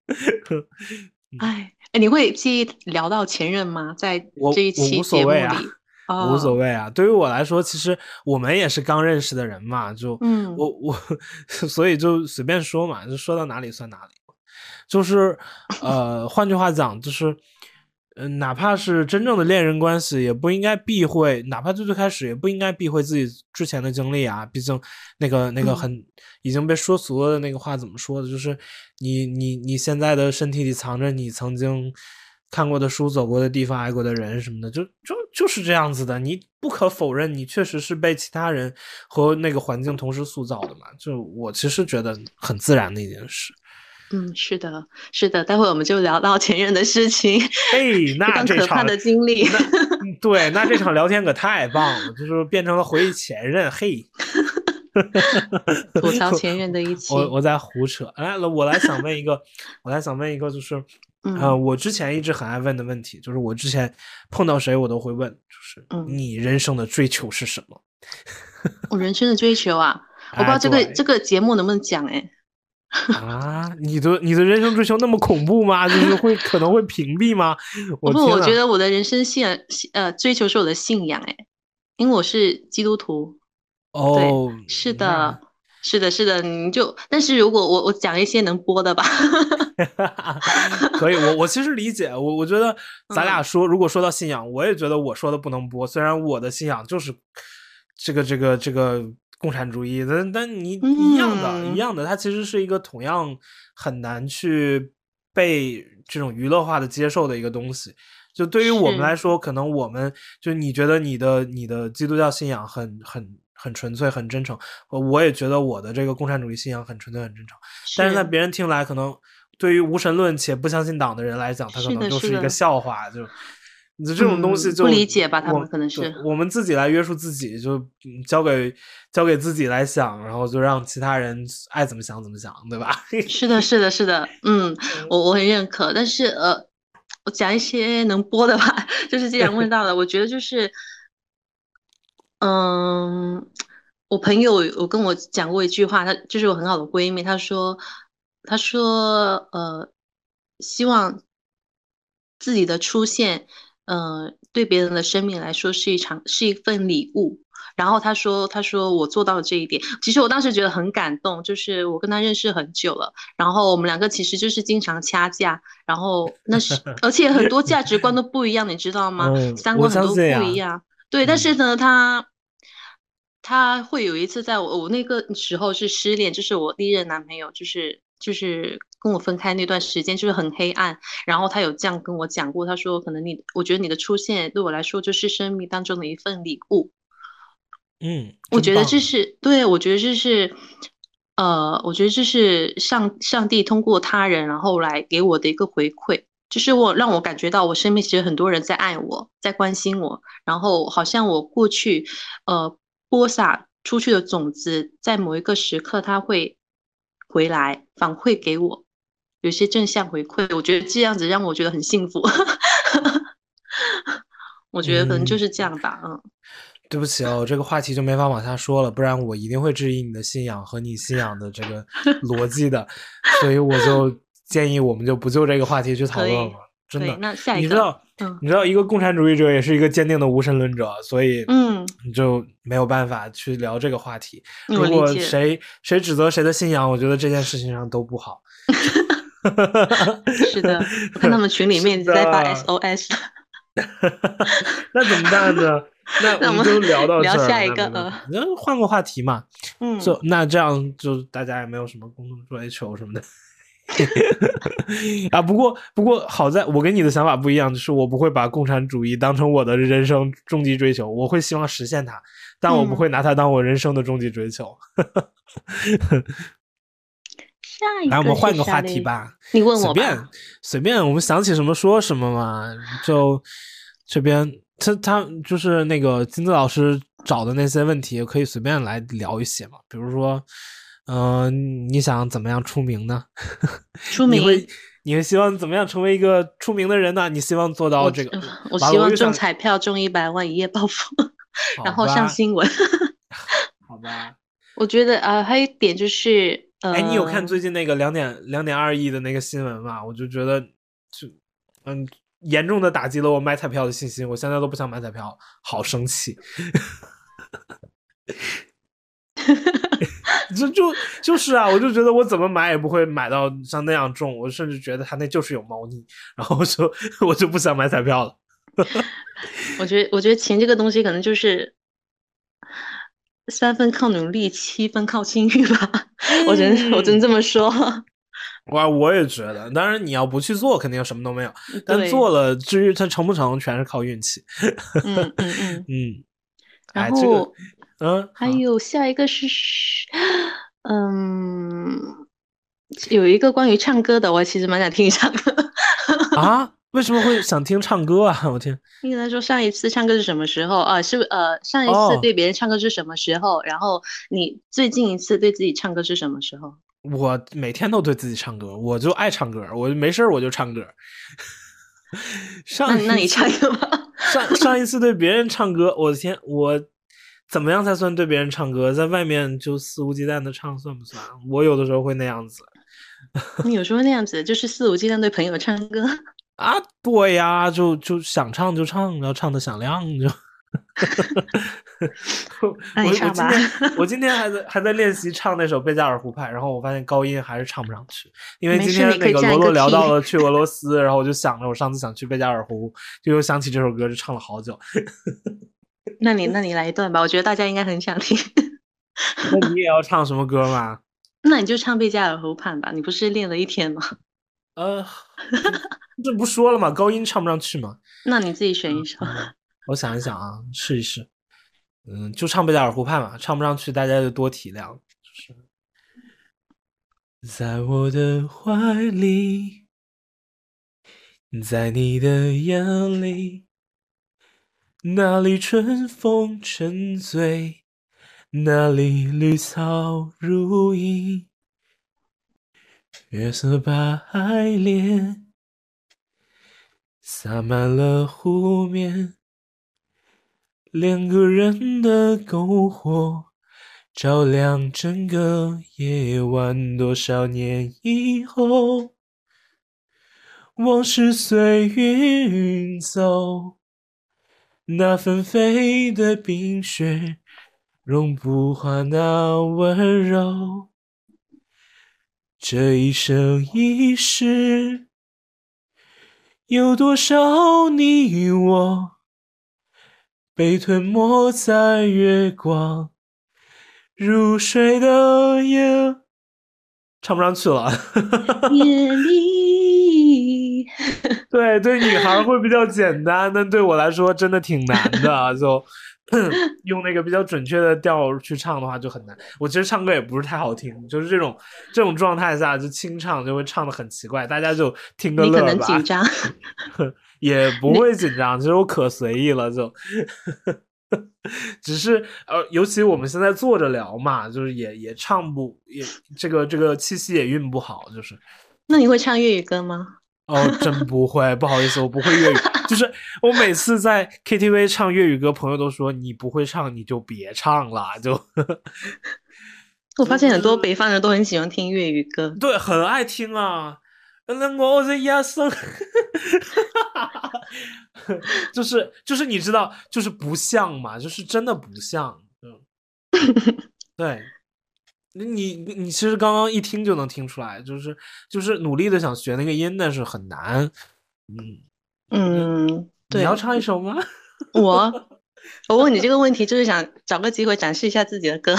哎哎，你会介意聊到前任吗？在这一期节目里，无所谓啊。对于我来说，其实我们也是刚认识的人嘛，就嗯，我我 所以就随便说嘛，就说到哪里算哪里。就是呃，换句话讲，就是。嗯，哪怕是真正的恋人关系，也不应该避讳，哪怕最最开始也不应该避讳自己之前的经历啊。毕竟，那个那个很已经被说俗了的那个话怎么说的？就是你你你现在的身体里藏着你曾经看过的书、走过的地方、爱过的人什么的，就就就是这样子的。你不可否认，你确实是被其他人和那个环境同时塑造的嘛。就我其实觉得很自然的一件事。嗯，是的，是的，待会我们就聊到前任的事情。嘿，那这场的经历，对，那这场聊天可太棒了，就是变成了回忆前任。嘿，吐槽前任的一 期。我我在胡扯。来，我来想问一个，我来想问一个，就是 呃，我之前一直很爱问的问题，就是我之前碰到谁我都会问，就是你人生的追求是什么？我人生的追求啊，我不知道这个这个节目能不能讲哎。啊，你的你的人生追求那么恐怖吗？就是会可能会屏蔽吗？不，我觉得我的人生信呃追求是我的信仰哎，因为我是基督徒。哦，是的，是的，是的，你就但是如果我我讲一些能播的吧，可以，我我其实理解，我我觉得 咱俩说如果说到信仰，我也觉得我说的不能播，虽然我的信仰就是这个这个这个。共产主义，但但你一样的，一样的，它其实是一个同样很难去被这种娱乐化的接受的一个东西。就对于我们来说，可能我们就你觉得你的你的基督教信仰很很很纯粹、很真诚，我也觉得我的这个共产主义信仰很纯粹、很真诚。但是在别人听来，可能对于无神论且不相信党的人来讲，他可能就是一个笑话。就。你这种东西就不理解吧？他们可能是我们自己来约束自己，就交给交给自己来想，然后就让其他人爱怎么想怎么想，对吧？是的，是的，是的，嗯，我我很认可。但是呃，我讲一些能播的吧。就是既然问到了，我觉得就是，嗯，我朋友我跟我讲过一句话，她就是我很好的闺蜜，她说，她说，呃，希望自己的出现。嗯，对别人的生命来说是一场是一份礼物。然后他说：“他说我做到了这一点。其实我当时觉得很感动，就是我跟他认识很久了，然后我们两个其实就是经常掐架，然后那是 而且很多价值观都不一样，你知道吗？三观很多不一样。对，但是呢，他他会有一次在我我那个时候是失恋，就是我第一任男朋友，就是就是。”跟我分开那段时间就是很黑暗，然后他有这样跟我讲过，他说可能你，我觉得你的出现对我来说就是生命当中的一份礼物。嗯，我觉得这是对，我觉得这是，呃，我觉得这是上上帝通过他人然后来给我的一个回馈，就是我让我感觉到我身边其实很多人在爱我，在关心我，然后好像我过去呃播撒出去的种子，在某一个时刻它会回来反馈给我。有些正向回馈，我觉得这样子让我觉得很幸福。我觉得可能就是这样吧，嗯。对不起哦，这个话题就没法往下说了，不然我一定会质疑你的信仰和你信仰的这个逻辑的，所以我就建议我们就不就这个话题去讨论了。真的，那下一个，你知道，你知道，一个共产主义者也是一个坚定的无神论者，所以，嗯，你就没有办法去聊这个话题。如果谁谁指责谁的信仰，我觉得这件事情上都不好。是的，我看他们群里面在发 SOS。那怎么办呢？那 我们就聊到聊下一个，那换个话题嘛。嗯，就那这样，就大家也没有什么共同追求什么的。啊，不过不过好在我跟你的想法不一样，就是我不会把共产主义当成我的人生终极追求，我会希望实现它，但我不会拿它当我人生的终极追求。下一个，来我们换个话题吧。你问我随便随便，我们想起什么说什么嘛。就这边他他就是那个金子老师找的那些问题，可以随便来聊一些嘛。比如说，嗯，你想怎么样出名呢？出名，你会你会希望怎么样成为一个出名的人呢？你希望做到这个？我希望中彩票中一百万，一夜暴富，然后上新闻。好吧。我觉得啊，还有一点就是。哎，你有看最近那个两点两点二亿的那个新闻吗？我就觉得，就嗯，严重的打击了我买彩票的信心。我现在都不想买彩票，好生气。就就就是啊，我就觉得我怎么买也不会买到像那样中。我甚至觉得他那就是有猫腻，然后我就 我就不想买彩票了。我觉得，我觉得钱这个东西可能就是。三分靠努力，七分靠幸运吧。我只能，我只能这么说。我我也觉得，当然你要不去做，肯定什么都没有。但做了，至于它成不成，全是靠运气。嗯嗯嗯嗯。然后，嗯，还有下一个是，嗯，有一个关于唱歌的，我其实蛮想听一唱歌。啊？为什么会想听唱歌啊？我天！你跟他说上一次唱歌是什么时候啊？是呃上一次对别人唱歌是什么时候？然后你最近一次对自己唱歌是什么时候？我每天都对自己唱歌，我就爱唱歌，我没事我就唱歌。上那你唱一个吧。上上一次对别人唱歌，我的天，我怎么样才算对别人唱歌？在外面就肆无忌惮的唱算不算？我有的时候会那样子。你有时候那样子就是肆无忌惮对朋友唱歌。啊，对呀，就就想唱就唱，然后唱的响亮就。我我今天我今天还在还在练习唱那首《贝加尔湖畔》，然后我发现高音还是唱不上去，因为今天那个罗罗聊到了去俄罗斯，然后我就想着我上次想去贝加尔湖，就又想起这首歌，就唱了好久。那你那你来一段吧，我觉得大家应该很想听。那你也要唱什么歌吗？那你就唱《贝加尔湖畔》吧，你不是练了一天吗？呃。这不说了吗？高音唱不上去吗？那你自己选一首。我想一想啊，试一试。嗯，就唱《贝加尔湖畔》吧。唱不上去，大家就多体谅。就是在我的怀里，在你的眼里，那里春风沉醉，那里绿草如茵，月色把爱恋。洒满了湖面，两个人的篝火照亮整个夜晚。多少年以后，往事随云走，那纷飞的冰雪融不化那温柔。这一生一世。有多少你我被吞没在月光入睡的夜，唱不上去了。夜里，对 对，女孩会比较简单，但对我来说真的挺难的，就。用那个比较准确的调去唱的话就很难。我其实唱歌也不是太好听，就是这种这种状态下就清唱就会唱的很奇怪，大家就听个乐吧。你可能紧张，也不会紧张，其实我可随意了，就 只是呃，尤其我们现在坐着聊嘛，就是也也唱不也这个这个气息也运不好，就是。那你会唱粤语歌吗？哦，真不会，不好意思，我不会粤语。就是我每次在 KTV 唱粤语歌，朋友都说你不会唱，你就别唱了。就 我发现很多北方人都很喜欢听粤语歌，对，很爱听啊。那我这一生，就是就是你知道，就是不像嘛，就是真的不像。嗯，对。你你你其实刚刚一听就能听出来，就是就是努力的想学那个音，但是很难。嗯嗯，你要唱一首吗？我 我问你这个问题，就是想找个机会展示一下自己的歌。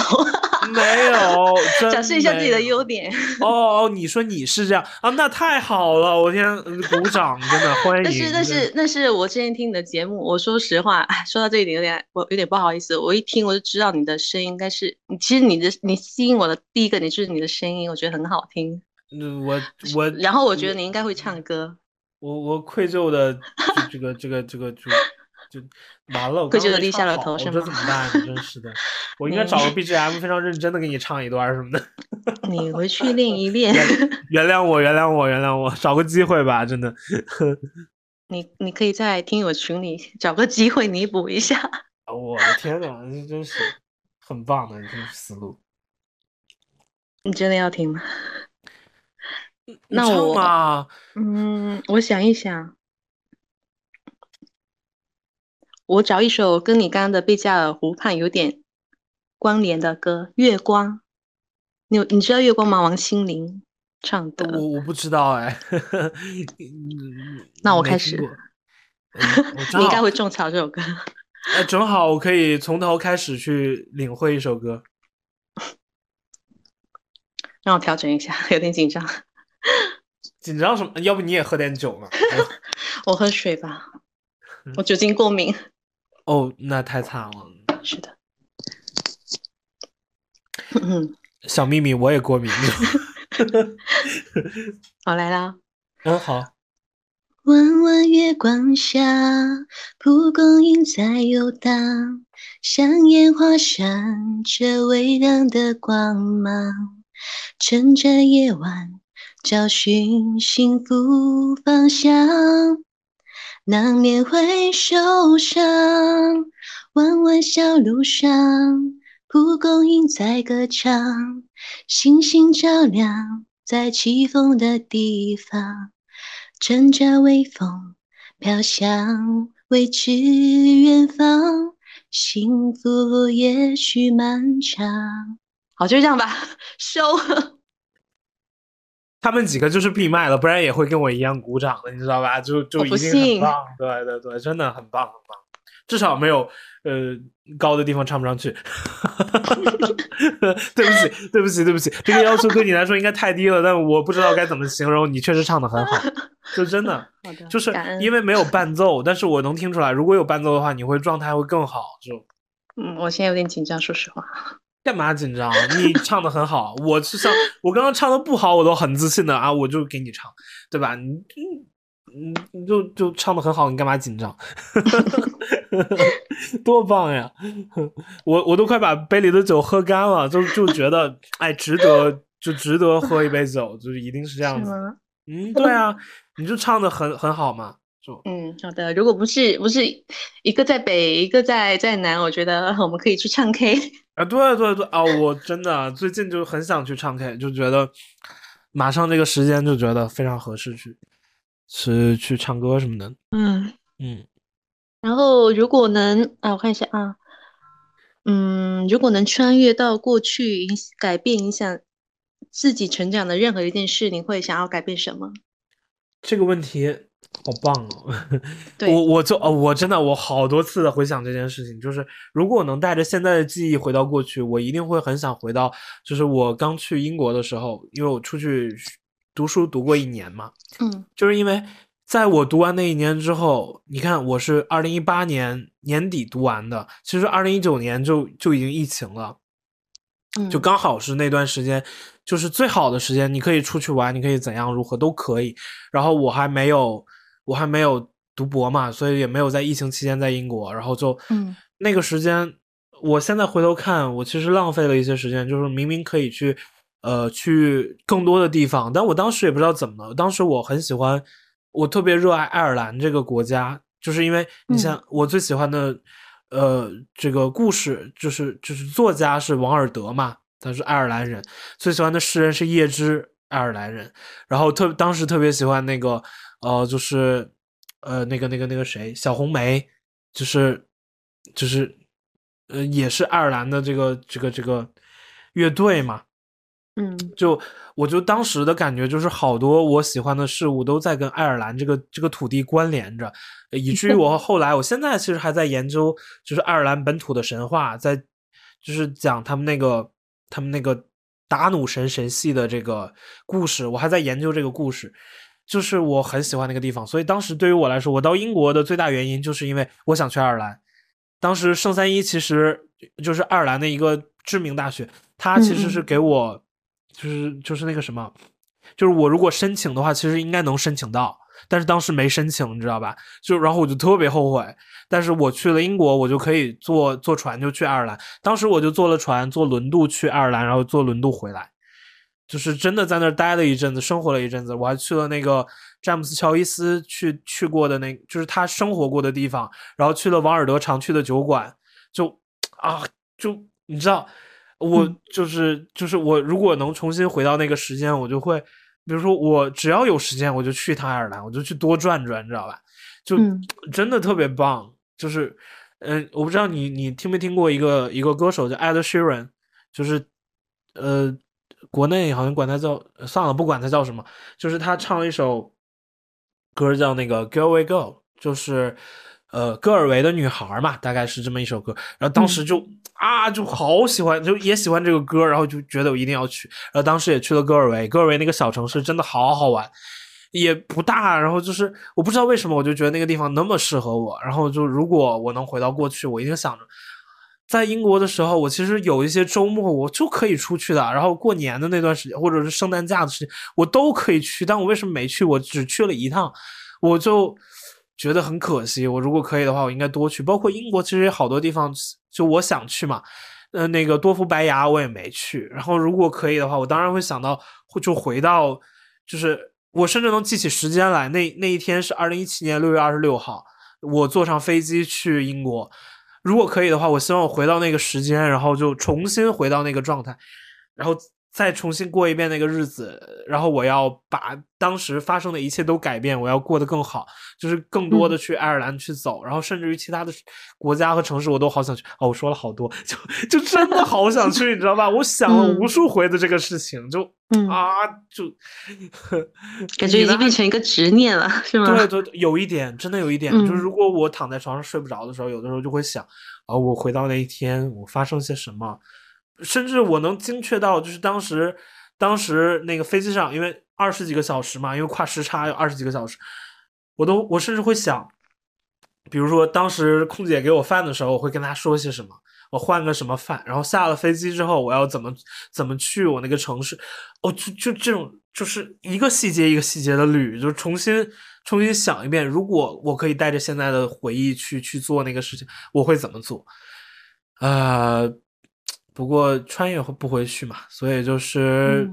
没有，展示一下自己的优点。哦哦，你说你是这样啊？那太好了，我天，鼓掌，真的欢迎。但是，但是，那是我之前听你的节目。我说实话，说到这一点有点，我有点不好意思。我一听我就知道你的声音应该是，其实你的你吸引我的第一个，你就是你的声音，我觉得很好听。嗯，我我，然后我觉得你应该会唱歌。我我愧疚的这个这个这个就就完了，愧疚的低下了头，是吗？这怎么办？真是的，我应该找个 BGM 非常认真的给你唱一段什么的。你回去 练一练。原谅我，原谅我，原谅我，找个机会吧，真的。你你可以在听友群里找个机会弥补一下。我的天呐，这真是很棒的这个思路。你真的要听吗？那我，嗯，我想一想，我找一首跟你刚刚的《贝加尔湖畔》有点关联的歌，《月光》。你你知道《月光》吗？王心凌唱的。我我不知道哎。那我开始。你应该会种草这首歌。哎，正好我可以从头开始去领会一首歌。让我调整一下，有点紧张。紧张什么？要不你也喝点酒嘛？我喝水吧，我酒精过敏。哦，那太惨了。是的。小秘密，我也过敏。好来啦。嗯，好。弯弯月光下，蒲公英在游荡，像烟花闪着微亮的光芒，趁着夜晚。找寻幸福方向，难免会受伤。弯弯小路上，蒲公英在歌唱，星星照亮在起风的地方。乘着微风飘向未知远方，幸福也许漫长。好，就这样吧，收。他们几个就是闭麦了，不然也会跟我一样鼓掌的，你知道吧？就就已经很棒，对对对，真的很棒很棒，至少没有呃高的地方唱不上去。对不起对不起对不起，这个要求对你来说应该太低了，但我不知道该怎么形容。你确实唱的很好，就真的，就是因为没有伴奏，但是我能听出来，如果有伴奏的话，你会状态会更好。就嗯，我现在有点紧张，说实话。干嘛紧张？你唱的很好，我是唱，我刚刚唱的不好，我都很自信的啊，我就给你唱，对吧？你，你，你就就唱的很好，你干嘛紧张？多棒呀！我我都快把杯里的酒喝干了，就就觉得哎，值得，就值得喝一杯酒，就是一定是这样子。嗯，对啊，你就唱的很很好嘛。嗯，好的。如果不是不是一个在北，一个在在南，我觉得我们可以去唱 K 啊！对对对啊！我真的最近就很想去唱 K，就觉得马上这个时间就觉得非常合适去是去唱歌什么的。嗯嗯。然后如果能啊，我看一下啊，嗯，如果能穿越到过去，影改变影响自己成长的任何一件事，你会想要改变什么？这个问题。好棒哦！我我就哦，我真的我好多次的回想这件事情，就是如果我能带着现在的记忆回到过去，我一定会很想回到，就是我刚去英国的时候，因为我出去读书读过一年嘛，嗯，就是因为在我读完那一年之后，你看我是二零一八年年底读完的，其实二零一九年就就已经疫情了，嗯，就刚好是那段时间，就是最好的时间，你可以出去玩，你可以怎样如何都可以，然后我还没有。我还没有读博嘛，所以也没有在疫情期间在英国，然后就，嗯，那个时间，我现在回头看，我其实浪费了一些时间，就是明明可以去，呃，去更多的地方，但我当时也不知道怎么了。当时我很喜欢，我特别热爱爱尔兰这个国家，就是因为你像我最喜欢的，呃，这个故事就是就是作家是王尔德嘛，他是爱尔兰人，最喜欢的诗人是叶芝，爱尔兰人，然后特当时特别喜欢那个。呃，就是，呃，那个、那个、那个谁，小红梅，就是，就是，呃，也是爱尔兰的这个、这个、这个乐队嘛。嗯，就我就当时的感觉，就是好多我喜欢的事物都在跟爱尔兰这个这个土地关联着，以至于 我后来，我现在其实还在研究，就是爱尔兰本土的神话，在就是讲他们那个他们那个达努神神系的这个故事，我还在研究这个故事，就是我很喜欢那个地方，所以当时对于我来说，我到英国的最大原因就是因为我想去爱尔兰。当时圣三一其实就是爱尔兰的一个知名大学，它其实是给我就是就是那个什么，就是我如果申请的话，其实应该能申请到。但是当时没申请，你知道吧？就然后我就特别后悔。但是我去了英国，我就可以坐坐船就去爱尔兰。当时我就坐了船，坐轮渡去爱尔兰，然后坐轮渡回来，就是真的在那儿待了一阵子，生活了一阵子。我还去了那个詹姆斯·乔伊斯去去过的那，就是他生活过的地方，然后去了王尔德常去的酒馆。就啊，就你知道，我就是就是我如果能重新回到那个时间，我就会。比如说，我只要有时间，我就去一趟爱尔兰，我就去多转转，你知道吧？就真的特别棒。就是，嗯，我不知道你你听没听过一个一个歌手叫 Ed Sheeran，就是，呃，国内好像管他叫算了，不管他叫什么，就是他唱了一首歌叫那个 Go Away Go，就是。呃，戈尔维的女孩嘛，大概是这么一首歌。然后当时就啊，就好喜欢，就也喜欢这个歌，然后就觉得我一定要去。然后当时也去了戈尔维，戈尔维那个小城市真的好好玩，也不大。然后就是我不知道为什么，我就觉得那个地方那么适合我。然后就如果我能回到过去，我一定想着，在英国的时候，我其实有一些周末我就可以出去的。然后过年的那段时间，或者是圣诞假的时间，我都可以去。但我为什么没去？我只去了一趟，我就。觉得很可惜，我如果可以的话，我应该多去。包括英国，其实好多地方，就我想去嘛。呃，那个多夫白牙我也没去。然后如果可以的话，我当然会想到会，就回到，就是我甚至能记起时间来。那那一天是二零一七年六月二十六号，我坐上飞机去英国。如果可以的话，我希望我回到那个时间，然后就重新回到那个状态，然后。再重新过一遍那个日子，然后我要把当时发生的一切都改变，我要过得更好，就是更多的去爱尔兰去走，然后甚至于其他的国家和城市我都好想去。哦，我说了好多，就就真的好想去，你知道吧？我想了无数回的这个事情，就啊，就 感觉已经变成一个执念了，是吗？对对，有一点，真的有一点，就是如果我躺在床上睡不着的时候，有的时候就会想，啊，我回到那一天，我发生些什么。甚至我能精确到，就是当时，当时那个飞机上，因为二十几个小时嘛，因为跨时差有二十几个小时，我都我甚至会想，比如说当时空姐给我饭的时候，我会跟她说些什么，我换个什么饭，然后下了飞机之后，我要怎么怎么去我那个城市，哦，就就这种，就是一个细节一个细节的捋，就重新重新想一遍，如果我可以带着现在的回忆去去做那个事情，我会怎么做？呃。不过穿越不回去嘛，所以就是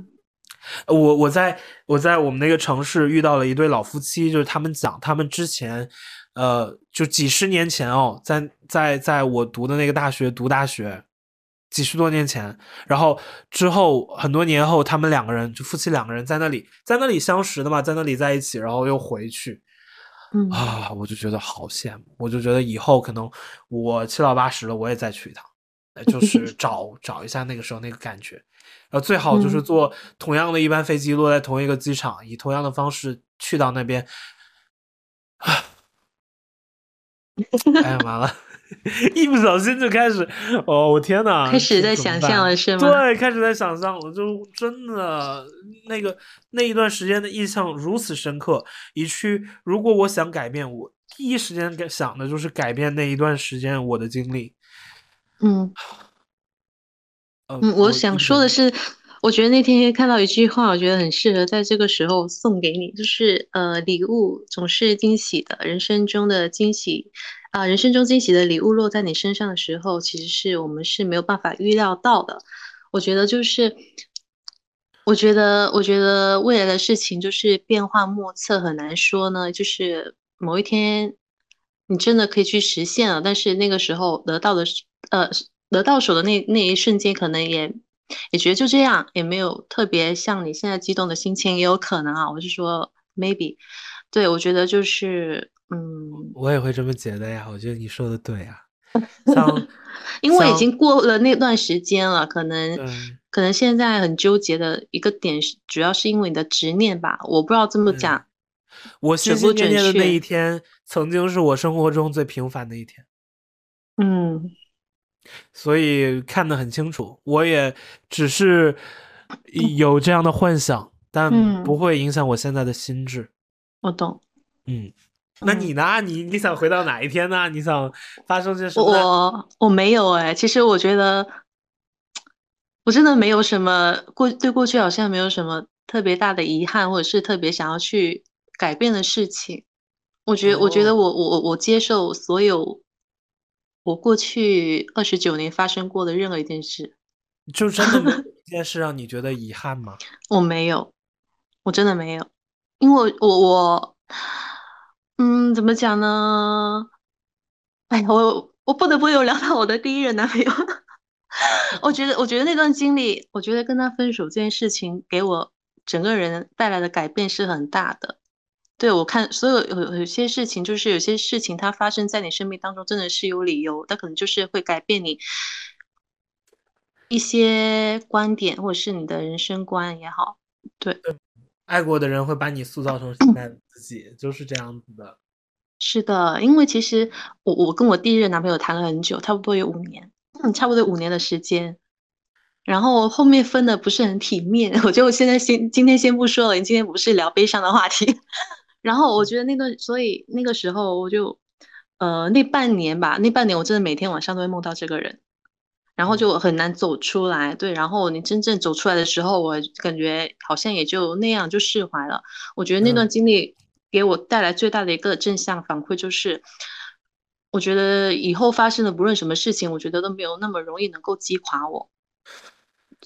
我我在我在我们那个城市遇到了一对老夫妻，就是他们讲他们之前，呃，就几十年前哦，在在在我读的那个大学读大学，几十多年前，然后之后很多年后，他们两个人就夫妻两个人在那里在那里相识的嘛，在那里在一起，然后又回去，啊，我就觉得好羡慕，我就觉得以后可能我七老八十了，我也再去一趟。就是 找找一下那个时候那个感觉，然后最好就是坐同样的一班飞机落在同一个机场，以同样的方式去到那边。哎呀妈了，一不小心就开始，哦，我天呐，开始在想象了是吗？对，开始在想象了，就真的那个那一段时间的印象如此深刻，以去如果我想改变，我第一时间想的就是改变那一段时间我的经历。嗯，嗯，我想说的是，我觉得那天看到一句话，我觉得很适合在这个时候送给你，就是呃，礼物总是惊喜的，人生中的惊喜啊，人生中惊喜的礼物落在你身上的时候，其实是我们是没有办法预料到的。我觉得就是，我觉得，我觉得未来的事情就是变化莫测，很难说呢。就是某一天你真的可以去实现了，但是那个时候得到的是。呃，得到手的那那一瞬间，可能也也觉得就这样，也没有特别像你现在激动的心情，也有可能啊。我是说，maybe，对我觉得就是，嗯，我也会这么觉得呀。我觉得你说的对啊，像因为已经过了那段时间了，可能可能现在很纠结的一个点是，主要是因为你的执念吧。我不知道这么讲，我心心念念的那一天，曾经是我生活中最平凡的一天。嗯。所以看得很清楚。我也只是有这样的幻想，但不会影响我现在的心智。我懂。嗯，那你呢？你你想回到哪一天呢？你想发生些什么？我我没有哎，其实我觉得我真的没有什么过对过去好像没有什么特别大的遗憾，或者是特别想要去改变的事情。我觉得，我觉得我我我接受所有我过去二十九年发生过的任何一件事。就真的没有一件事让你觉得遗憾吗？我没有，我真的没有，因为我我。嗯，怎么讲呢？哎，我我不得不有聊到我的第一任男朋友。我觉得，我觉得那段经历，我觉得跟他分手这件事情，给我整个人带来的改变是很大的。对我看，所有有有些事情，就是有些事情它发生在你生命当中，真的是有理由，它可能就是会改变你一些观点，或者是你的人生观也好。对。爱过的人会把你塑造成现在的自己，就是这样子的。是的，因为其实我我跟我第一任男朋友谈了很久，差不多有五年，嗯，差不多五年的时间。然后后面分的不是很体面，我觉得我现在先今天先不说了，今天不是聊悲伤的话题。然后我觉得那段，所以那个时候我就，呃，那半年吧，那半年我真的每天晚上都会梦到这个人。然后就很难走出来，对。然后你真正走出来的时候，我感觉好像也就那样就释怀了。我觉得那段经历给我带来最大的一个正向反馈就是，我觉得以后发生的不论什么事情，我觉得都没有那么容易能够击垮我。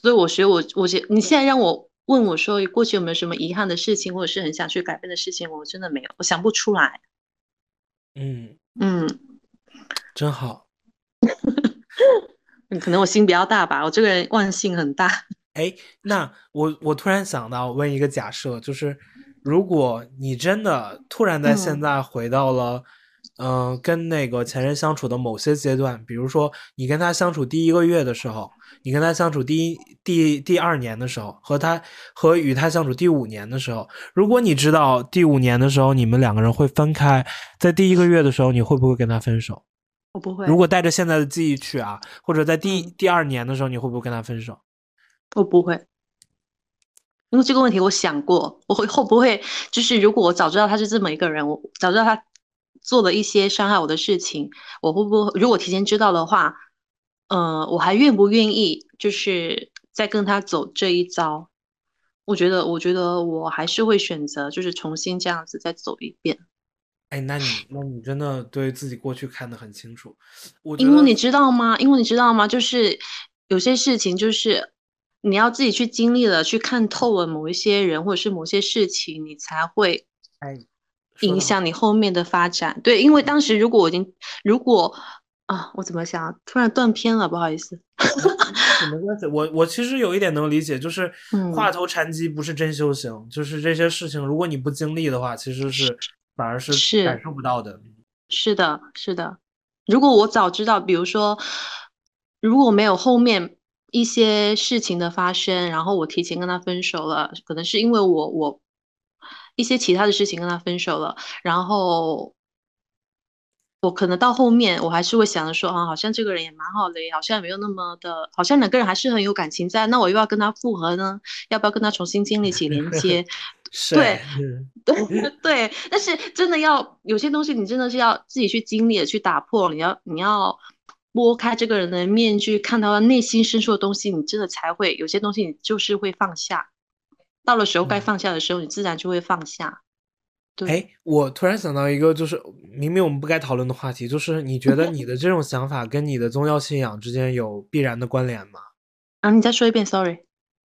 所以我学我，我觉你现在让我问我说过去有没有什么遗憾的事情，或者是很想去改变的事情，我真的没有，我想不出来。嗯嗯，真好。可能我心比较大吧，我这个人忘性很大。哎，那我我突然想到问一个假设，就是如果你真的突然在现在回到了，嗯，跟那个前任相处的某些阶段，比如说你跟他相处第一个月的时候，你跟他相处第一第第二年的时候，和他和与他相处第五年的时候，如果你知道第五年的时候你们两个人会分开，在第一个月的时候，你会不会跟他分手？我不会。如果带着现在的记忆去啊，或者在第第二年的时候，你会不会跟他分手？我不会，因为这个问题我想过，我会会不会就是如果我早知道他是这么一个人，我早知道他做了一些伤害我的事情，我会不会如果提前知道的话，呃，我还愿不愿意就是再跟他走这一遭？我觉得，我觉得我还是会选择就是重新这样子再走一遍。哎，那你那你真的对自己过去看得很清楚。我因为你知道吗？因为你知道吗？就是有些事情，就是你要自己去经历了，去看透了某一些人或者是某些事情，你才会哎影响你后面的发展。对，因为当时如果我已经如果啊，我怎么想？突然断片了，不好意思。没关系，我我其实有一点能理解，就是话头禅机不是真修行，就是这些事情，如果你不经历的话，其实是。反而是感受不到的，是的，是的。如果我早知道，比如说，如果没有后面一些事情的发生，然后我提前跟他分手了，可能是因为我我一些其他的事情跟他分手了，然后。我可能到后面，我还是会想着说啊，好像这个人也蛮好的，好像也没有那么的，好像两个人还是很有感情在。那我又要跟他复合呢？要不要跟他重新建立起连接？对对 对，但是真的要有些东西，你真的是要自己去经历的，去打破。你要你要拨开这个人的面具，看到他内心深处的东西，你真的才会有些东西，你就是会放下。到了时候该放下的时候，你自然就会放下。哎，我突然想到一个，就是明明我们不该讨论的话题，就是你觉得你的这种想法跟你的宗教信仰之间有必然的关联吗？啊，你再说一遍，sorry。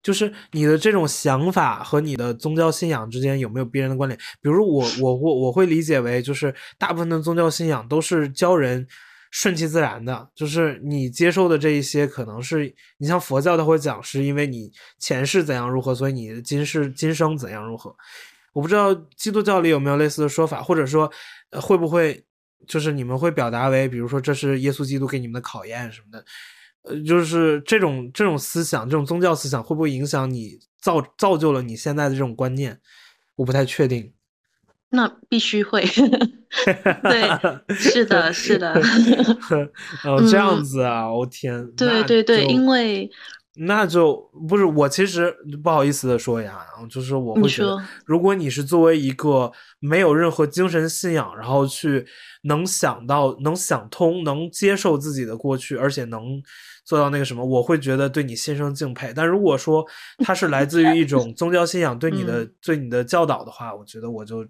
就是你的这种想法和你的宗教信仰之间有没有必然的关联？比如我，我，我，我会理解为，就是大部分的宗教信仰都是教人顺其自然的，就是你接受的这一些，可能是你像佛教，他会讲是因为你前世怎样如何，所以你今世今生怎样如何。我不知道基督教里有没有类似的说法，或者说，会不会就是你们会表达为，比如说这是耶稣基督给你们的考验什么的，呃，就是这种这种思想，这种宗教思想会不会影响你造造就了你现在的这种观念？我不太确定。那必须会，对，是的，是的。哦，这样子啊，我天。对对对，因为那就不是我，其实不好意思的说呀，就是我会觉得，如果你是作为一个没有任何精神信仰，然后去能想到、能想通、能接受自己的过去，而且能。做到那个什么，我会觉得对你心生敬佩。但如果说他是来自于一种宗教信仰对你的对你的教导的话，我觉得我就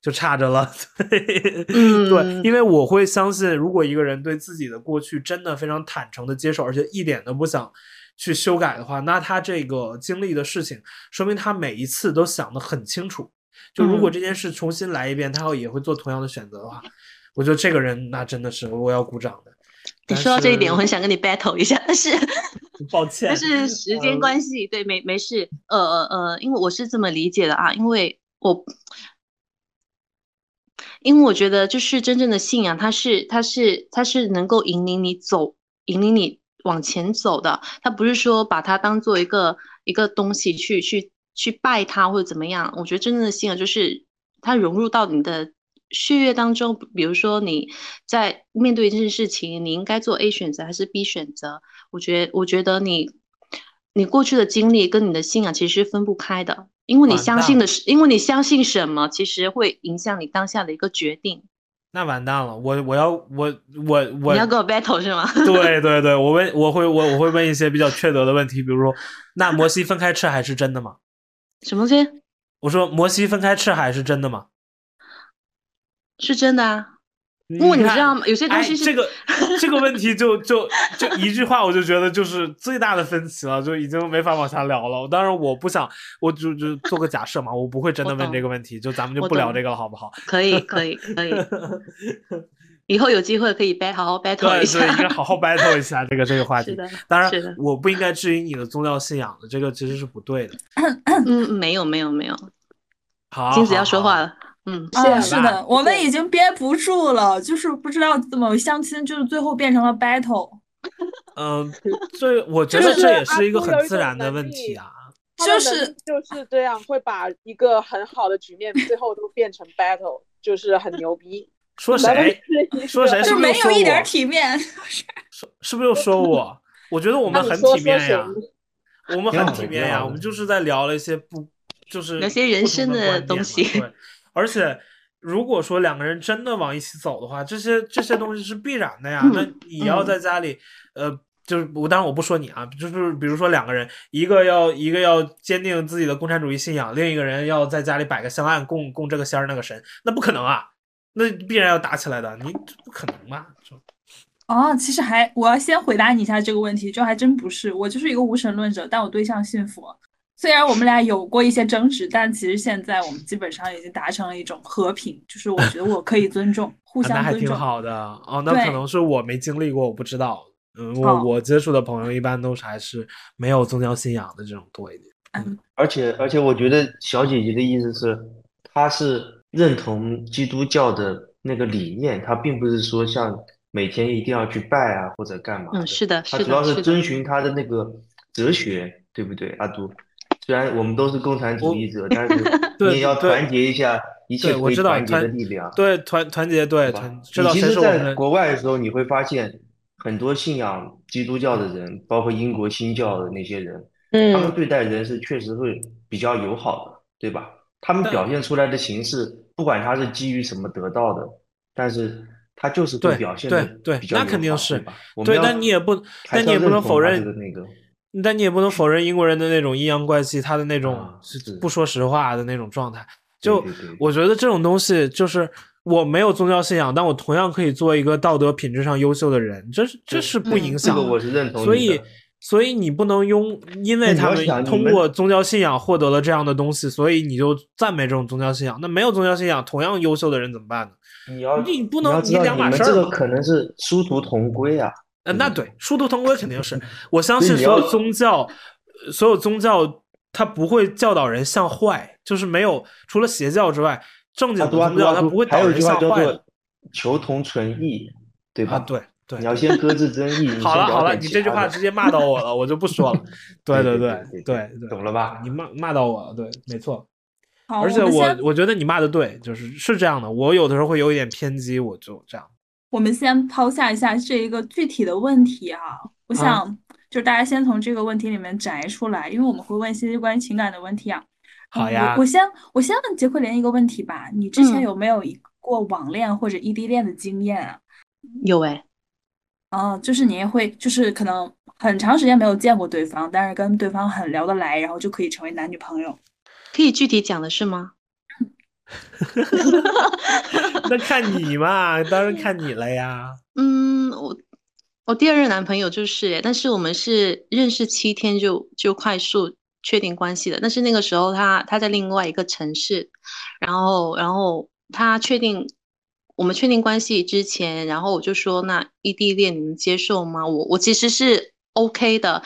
就差着了。对，因为我会相信，如果一个人对自己的过去真的非常坦诚的接受，而且一点都不想去修改的话，那他这个经历的事情，说明他每一次都想得很清楚。就如果这件事重新来一遍，他也会做同样的选择的话，我觉得这个人那真的是我要鼓掌的。你说到这一点，我很想跟你 battle 一下，但是抱歉，但是时间关系，对，没没事，呃呃呃，因为我是这么理解的啊，因为我，因为我觉得就是真正的信仰，它是它是它是能够引领你走，引领你往前走的，它不是说把它当做一个一个东西去去去拜它或者怎么样，我觉得真正的信仰就是它融入到你的。血液当中，比如说你在面对一件事情，你应该做 A 选择还是 B 选择？我觉我觉得你你过去的经历跟你的信仰其实是分不开的，因为你相信的是，因为你相信什么，其实会影响你当下的一个决定。那完蛋了，我我要我我我你要跟我 battle 是吗？对对对，我问我会我我会问一些比较缺德的问题，比如说，那摩西分开吃海是真的吗？什么东西？我说摩西分开吃海是真的吗？是真的啊，因为你知道吗？有些东西是这个 这个问题，就就就一句话，我就觉得就是最大的分歧了，就已经没法往下聊了。当然，我不想，我就就做个假设嘛，我不会真的问这个问题，就咱们就不聊这个了，好不好？可以，可以，可以。以后有机会可以 battle 好好 battle 一下，对，应该好好 battle 一下这个这个话题。当然，我不应该质疑你的宗教信仰的，这个其实是不对的。嗯，没有，没有，没有。好，金子要说话了。嗯，是的，我们已经憋不住了，就是不知道怎么相亲，就是最后变成了 battle。嗯，这我觉得这也是一个很自然的问题啊。就是 就是这样，会把一个很好的局面最后都变成 battle，就是很牛逼。说谁？说谁？就没有一点体面。是是不是又说我？我觉得我们很体面呀，我们很体面呀，我们就是在聊了一些不就是有些人生的东西。而且，如果说两个人真的往一起走的话，这些这些东西是必然的呀。那你要在家里，呃，就是我当然我不说你啊，就是比如说两个人，一个要一个要坚定自己的共产主义信仰，另一个人要在家里摆个香案供供这个仙儿那个神，那不可能啊，那必然要打起来的，你不可能嘛？就哦，其实还我要先回答你一下这个问题，就还真不是，我就是一个无神论者，但我对象信佛。虽然我们俩有过一些争执，但其实现在我们基本上已经达成了一种和平，就是我觉得我可以尊重，互相尊重。那还挺好的哦。那可能是我没经历过，我不知道。嗯，我我接触的朋友一般都是还是没有宗教信仰的这种多一点。嗯，而且而且我觉得小姐姐的意思是，她是认同基督教的那个理念，她并不是说像每天一定要去拜啊或者干嘛。嗯，是的，是的。她主要是遵循她的那个哲学，对不对，阿杜？虽然我们都是共产主义者，但是 你也要团结一下一切可以团结的力量。对团团结，对团。你其实在国外的时候，你会发现很多信仰基督教的人，包括英国新教的那些人，他们对待人是确实会比较友好的，对吧？他们表现出来的形式，不管他是基于什么得到的，但是他就是会表现的比较那肯定是。对，但你也不，但你也不能否认那个。但你也不能否认英国人的那种阴阳怪气，他的那种不说实话的那种状态。就我觉得这种东西，就是我没有宗教信仰，但我同样可以做一个道德品质上优秀的人，这是这是不影响。这个我是认同。所以，所以你不能用，因为他们通过宗教信仰获得了这样的东西，所以你就赞美这种宗教信仰。那没有宗教信仰，同样优秀的人怎么办呢？你要你不能你两码事儿。这个可能是殊途同归啊。呃，那对，殊途同归肯定是。我相信所有宗教，所有宗教，它不会教导人向坏，就是没有除了邪教之外，正经的宗教它不会导人向坏。求同存异，对吧？对对，你要先搁置争议。好了好了，你这句话直接骂到我了，我就不说了。对对对对对，懂了吧？你骂骂到我了，对，没错。而且我我觉得你骂的对，就是是这样的。我有的时候会有一点偏激，我就这样。我们先抛下一下这一个具体的问题啊，我想就是大家先从这个问题里面摘出来，因为我们会问一些关于情感的问题啊。好呀，我先我先问杰奎琳一个问题吧，你之前有没有一过网恋或者异地恋的经验啊？有哎，哦，就是你也会就是可能很长时间没有见过对方，但是跟对方很聊得来，然后就可以成为男女朋友。可以具体讲的是吗？那看你嘛，当然看你了呀。嗯，我我第二任男朋友就是，但是我们是认识七天就就快速确定关系的。但是那个时候他他在另外一个城市，然后然后他确定我们确定关系之前，然后我就说那异地恋你能接受吗？我我其实是。OK 的，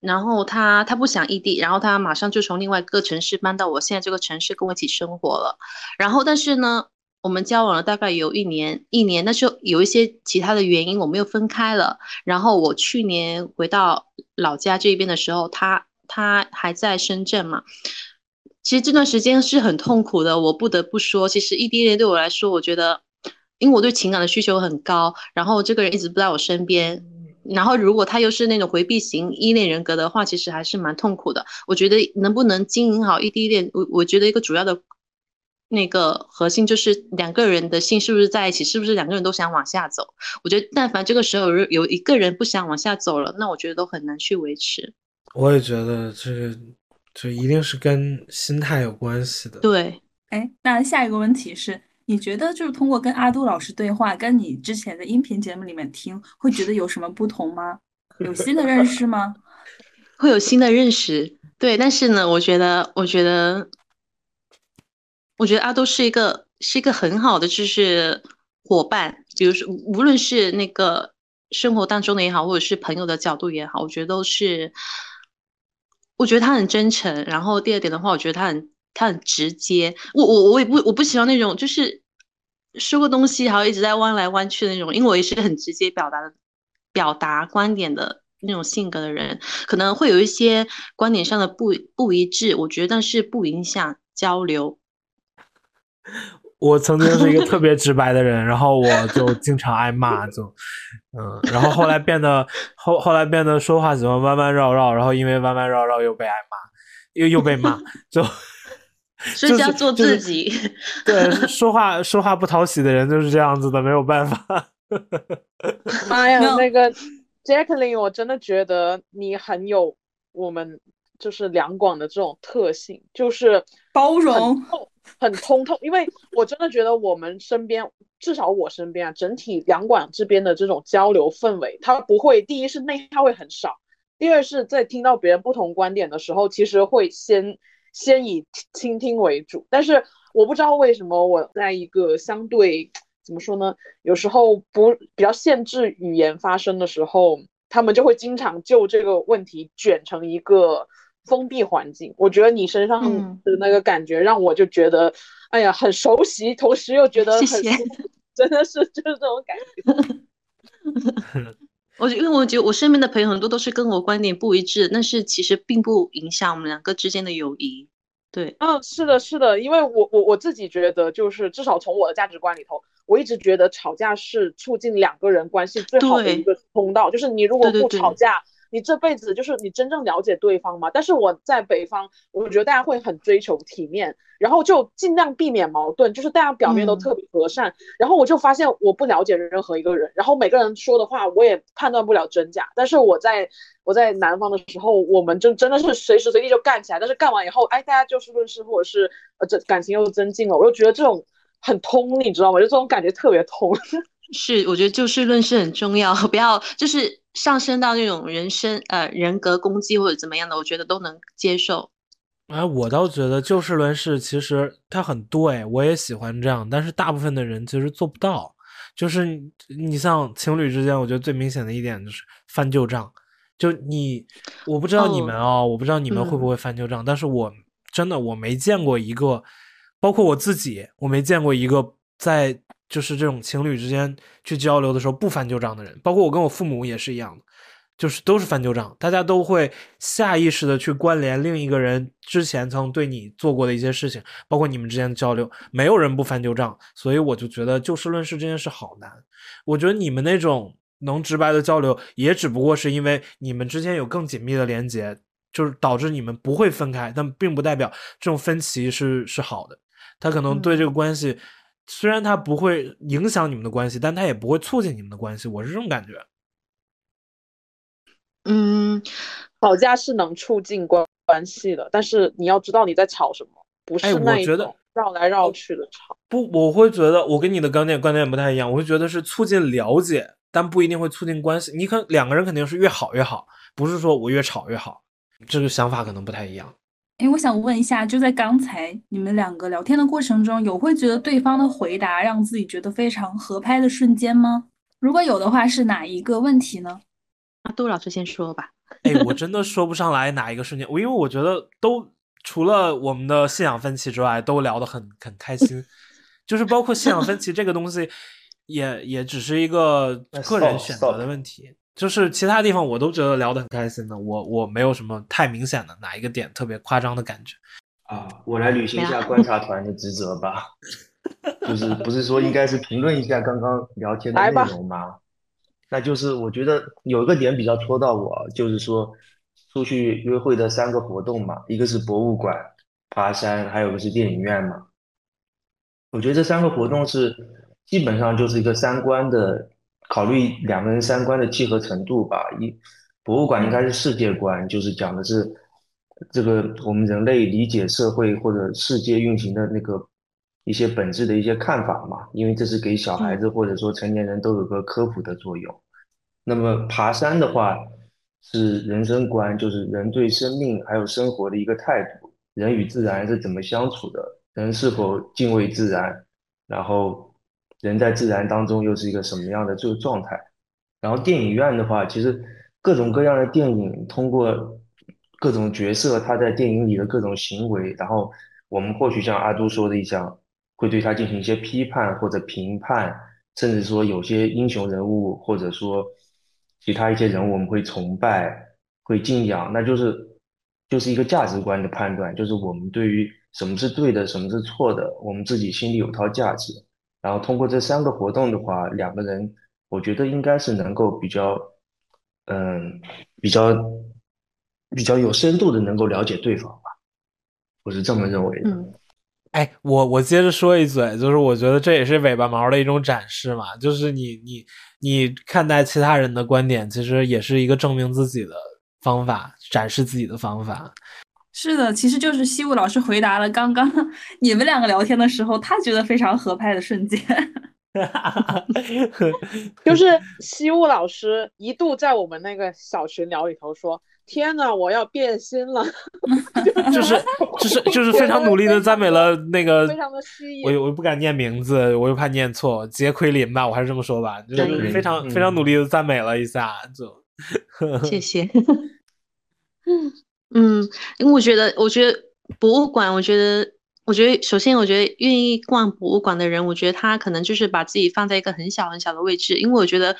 然后他他不想异地，然后他马上就从另外一个城市搬到我现在这个城市跟我一起生活了。然后但是呢，我们交往了大概有一年，一年，但是有一些其他的原因，我们又分开了。然后我去年回到老家这边的时候，他他还在深圳嘛。其实这段时间是很痛苦的，我不得不说，其实异地恋对我来说，我觉得，因为我对情感的需求很高，然后这个人一直不在我身边。然后，如果他又是那种回避型依恋人格的话，其实还是蛮痛苦的。我觉得能不能经营好异地恋，我我觉得一个主要的那个核心就是两个人的心是不是在一起，是不是两个人都想往下走。我觉得，但凡这个时候有有一个人不想往下走了，那我觉得都很难去维持。我也觉得这个，这一定是跟心态有关系的。对，哎，那下一个问题是。你觉得就是通过跟阿杜老师对话，跟你之前的音频节目里面听，会觉得有什么不同吗？有新的认识吗？会有新的认识，对。但是呢，我觉得，我觉得，我觉得阿杜是一个是一个很好的就是伙伴。比如说，无论是那个生活当中的也好，或者是朋友的角度也好，我觉得都是。我觉得他很真诚。然后第二点的话，我觉得他很。他很直接，我我我也不我不喜欢那种就是说个东西，然后一直在弯来弯去的那种，因为我也是很直接表达的表达观点的那种性格的人，可能会有一些观点上的不不一致，我觉得但是不影响交流。我曾经是一个特别直白的人，然后我就 经常挨骂，就嗯，然后后来变得后后来变得说话喜欢弯弯绕绕，然后因为弯弯绕绕又被挨骂，又又被骂，就。是要做自己，对，说话 说话不讨喜的人就是这样子的，没有办法。妈呀，那个 Jacqueline，我真的觉得你很有我们就是两广的这种特性，就是包容，很通透。因为我真的觉得我们身边，至少我身边啊，整体两广这边的这种交流氛围，它不会，第一是内耗会很少，第二是在听到别人不同观点的时候，其实会先。先以倾听为主，但是我不知道为什么我在一个相对怎么说呢？有时候不比较限制语言发生的时候，他们就会经常就这个问题卷成一个封闭环境。我觉得你身上的那个感觉让我就觉得，哎呀，很熟悉，同时又觉得很，真的是就是这种感觉。我因为我觉得我身边的朋友很多都是跟我观点不一致，但是其实并不影响我们两个之间的友谊。对，嗯，是的，是的，因为我我我自己觉得，就是至少从我的价值观里头，我一直觉得吵架是促进两个人关系最好的一个通道，就是你如果不吵架。你这辈子就是你真正了解对方吗？但是我在北方，我觉得大家会很追求体面，然后就尽量避免矛盾，就是大家表面都特别和善。然后我就发现我不了解任何一个人，然后每个人说的话我也判断不了真假。但是我在我在南方的时候，我们就真的是随时随地就干起来，但是干完以后，哎，大家就事论事，或者是呃这感情又增进了。我就觉得这种很通，你知道吗？就这种感觉特别通。是，我觉得就事论事很重要，不要就是上升到那种人身呃人格攻击或者怎么样的，我觉得都能接受。哎，我倒觉得就事论事其实它很对，我也喜欢这样，但是大部分的人其实做不到。就是你像情侣之间，我觉得最明显的一点就是翻旧账。就你，我不知道你们啊，我不知道你们会不会翻旧账，但是我真的我没见过一个，包括我自己，我没见过一个在。就是这种情侣之间去交流的时候不翻旧账的人，包括我跟我父母也是一样的。就是都是翻旧账，大家都会下意识的去关联另一个人之前曾对你做过的一些事情，包括你们之间的交流，没有人不翻旧账，所以我就觉得就事论事这件事好难。我觉得你们那种能直白的交流，也只不过是因为你们之间有更紧密的连接，就是导致你们不会分开，但并不代表这种分歧是是好的。他可能对这个关系，虽然他不会影响你们的关系，但他也不会促进你们的关系。我是这种感觉。嗯，吵架是能促进关关系的，但是你要知道你在吵什么，不是那种绕来绕去的吵。不，我会觉得我跟你的观点观点不太一样，我会觉得是促进了解，但不一定会促进关系。你可两个人肯定是越好越好，不是说我越吵越好，这个想法可能不太一样。哎，我想问一下，就在刚才你们两个聊天的过程中，有会觉得对方的回答让自己觉得非常合拍的瞬间吗？如果有的话，是哪一个问题呢？杜老师先说吧。哎，我真的说不上来哪一个瞬间，我因为我觉得都除了我们的信仰分歧之外，都聊得很很开心。就是包括信仰分歧这个东西，也也只是一个个人选择的问题。就是其他地方我都觉得聊得很开心的，我我没有什么太明显的哪一个点特别夸张的感觉。啊，我来履行一下观察团的职责吧。就是不是说应该是评论一下刚刚聊天的内容吗？那就是我觉得有一个点比较戳到我，就是说出去约会的三个活动嘛，一个是博物馆、爬山，还有个是电影院嘛。我觉得这三个活动是基本上就是一个三观的考虑，两个人三观的契合程度吧。一博物馆应该是世界观，就是讲的是这个我们人类理解社会或者世界运行的那个一些本质的一些看法嘛，因为这是给小孩子或者说成年人都有个科普的作用。那么爬山的话是人生观，就是人对生命还有生活的一个态度，人与自然是怎么相处的，人是否敬畏自然，然后人在自然当中又是一个什么样的这个状态。然后电影院的话，其实各种各样的电影通过各种角色他在电影里的各种行为，然后我们或许像阿都说的一样，会对他进行一些批判或者评判，甚至说有些英雄人物或者说。其他一些人物我们会崇拜，会敬仰，那就是就是一个价值观的判断，就是我们对于什么是对的，什么是错的，我们自己心里有套价值。然后通过这三个活动的话，两个人我觉得应该是能够比较，嗯，比较比较有深度的能够了解对方吧，我是这么认为的。哎，我我接着说一嘴，就是我觉得这也是尾巴毛的一种展示嘛，就是你你你看待其他人的观点，其实也是一个证明自己的方法，展示自己的方法。是的，其实就是西武老师回答了刚刚 你们两个聊天的时候，他觉得非常合拍的瞬间。就是西武老师一度在我们那个小群聊里头说。天呐，我要变心了！就是就是就是非常努力的赞美了那个，非常的吸引。我我又不敢念名字，我又怕念错，杰奎琳吧，我还是这么说吧，就是非常非常努力的赞美了一下，就谢谢。嗯，因为我觉得，我觉得博物馆，我觉得，我觉得，首先，我觉得愿意逛博物馆的人，我觉得他可能就是把自己放在一个很小很小的位置，因为我觉得。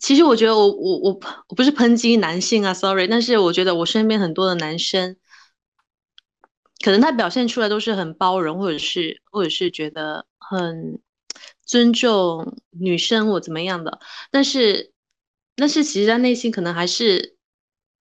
其实我觉得我我我我不是抨击男性啊，sorry，但是我觉得我身边很多的男生，可能他表现出来都是很包容，或者是或者是觉得很尊重女生或怎么样的，但是但是其实他内心可能还是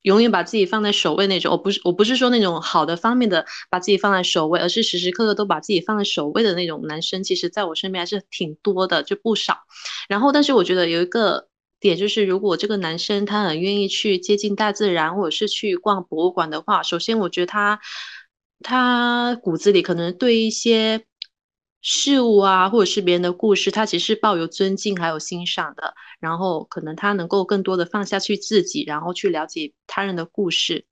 永远把自己放在首位那种。我不是我不是说那种好的方面的把自己放在首位，而是时时刻刻都把自己放在首位的那种男生，其实在我身边还是挺多的，就不少。然后，但是我觉得有一个。点就是，如果这个男生他很愿意去接近大自然，或者是去逛博物馆的话，首先我觉得他他骨子里可能对一些事物啊，或者是别人的故事，他其实是抱有尊敬还有欣赏的。然后可能他能够更多的放下去自己，然后去了解他人的故事，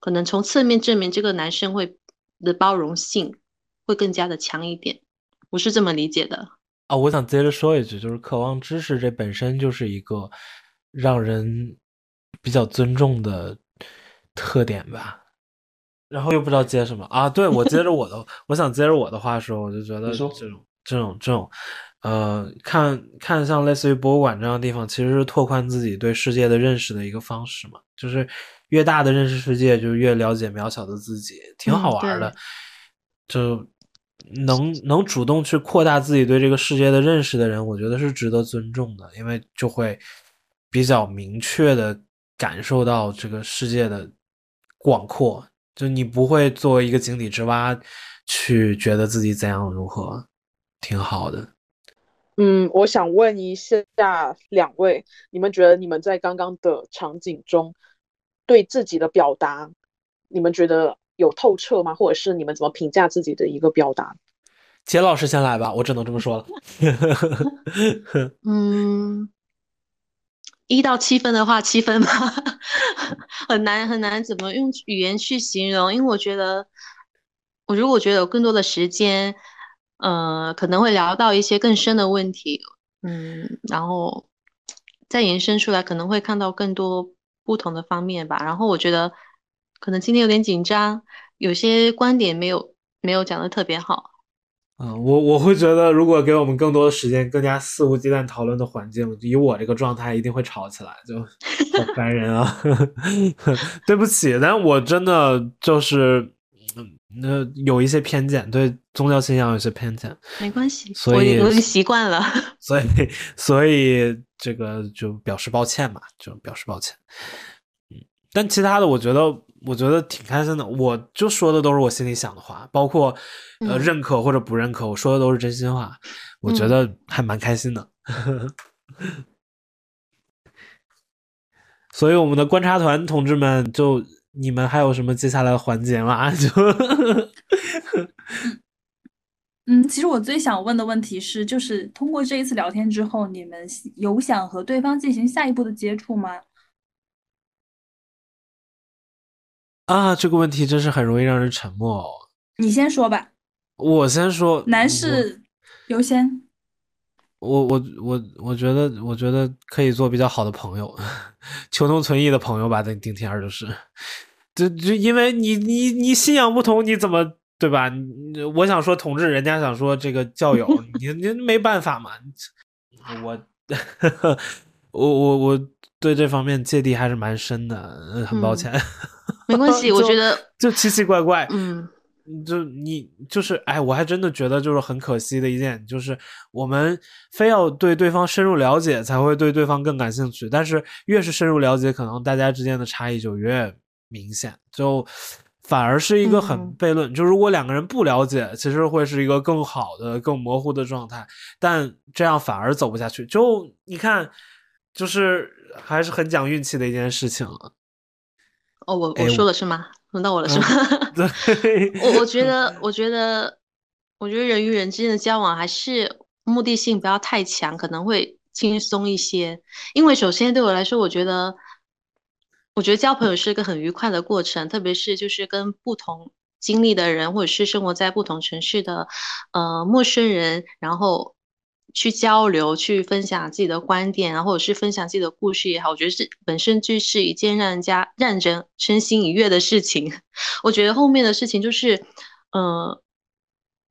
可能从侧面证明这个男生会的包容性会更加的强一点。我是这么理解的。啊，我想接着说一句，就是渴望知识这本身就是一个让人比较尊重的特点吧。然后又不知道接什么啊？对我接着我的，我想接着我的话说，我就觉得这种这种这种，呃，看看像类似于博物馆这样的地方，其实是拓宽自己对世界的认识的一个方式嘛。就是越大的认识世界，就越了解渺小的自己，挺好玩的。就能能主动去扩大自己对这个世界的认识的人，我觉得是值得尊重的，因为就会比较明确的感受到这个世界的广阔。就你不会作为一个井底之蛙去觉得自己怎样如何，挺好的。嗯，我想问一下两位，你们觉得你们在刚刚的场景中对自己的表达，你们觉得有透彻吗？或者是你们怎么评价自己的一个表达？杰老师先来吧，我只能这么说了。嗯。一到七分的话，七分吧，很难很难怎么用语言去形容，因为我觉得，我如果觉得有更多的时间，呃，可能会聊到一些更深的问题，嗯，然后再延伸出来，可能会看到更多不同的方面吧。然后我觉得，可能今天有点紧张，有些观点没有没有讲的特别好。嗯，我我会觉得，如果给我们更多的时间，更加肆无忌惮讨论的环境，以我这个状态，一定会吵起来，就好烦人啊！对不起，但我真的就是，那有一些偏见，对宗教信仰有些偏见，没关系，所以我已经习惯了，所以所以这个就表示抱歉嘛，就表示抱歉。嗯，但其他的，我觉得。我觉得挺开心的，我就说的都是我心里想的话，包括呃认可或者不认可，我说的都是真心话，我觉得还蛮开心的。所以我们的观察团同志们，就你们还有什么接下来的环节吗？就嗯，其实我最想问的问题是，就是通过这一次聊天之后，你们有想和对方进行下一步的接触吗？啊，这个问题真是很容易让人沉默哦。你先说吧。我先说。男士优先。我我我我觉得，我觉得可以做比较好的朋友，求同存异的朋友吧。丁丁天儿就是，就就因为你你你信仰不同，你怎么对吧？我想说同志，人家想说这个教友，你你没办法嘛。我 我我我对这方面芥蒂还是蛮深的，很抱歉。没关系，我觉得就奇奇怪怪，嗯，就你就是哎，我还真的觉得就是很可惜的一件，就是我们非要对对方深入了解才会对对方更感兴趣，但是越是深入了解，可能大家之间的差异就越明显，就反而是一个很悖论。就如果两个人不了解，其实会是一个更好的、更模糊的状态，但这样反而走不下去。就你看，就是还是很讲运气的一件事情了。哦，我我说了是吗？轮到我了是吗？我我觉 得，我觉得，我觉得人与人之间的交往还是目的性不要太强，可能会轻松一些。因为首先对我来说，我觉得，我觉得交朋友是一个很愉快的过程，特别是就是跟不同经历的人，或者是生活在不同城市的呃陌生人，然后。去交流，去分享自己的观点啊，或者是分享自己的故事也好，我觉得这本身就是一件让人家让人身心愉悦的事情。我觉得后面的事情就是，呃，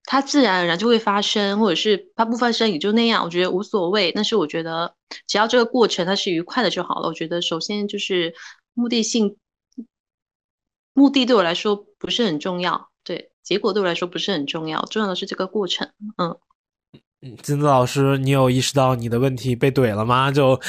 它自然而然就会发生，或者是它不发生也就那样，我觉得无所谓。但是我觉得只要这个过程它是愉快的就好了。我觉得首先就是目的性，目的对我来说不是很重要，对结果对我来说不是很重要，重要的是这个过程，嗯。金子老师，你有意识到你的问题被怼了吗？就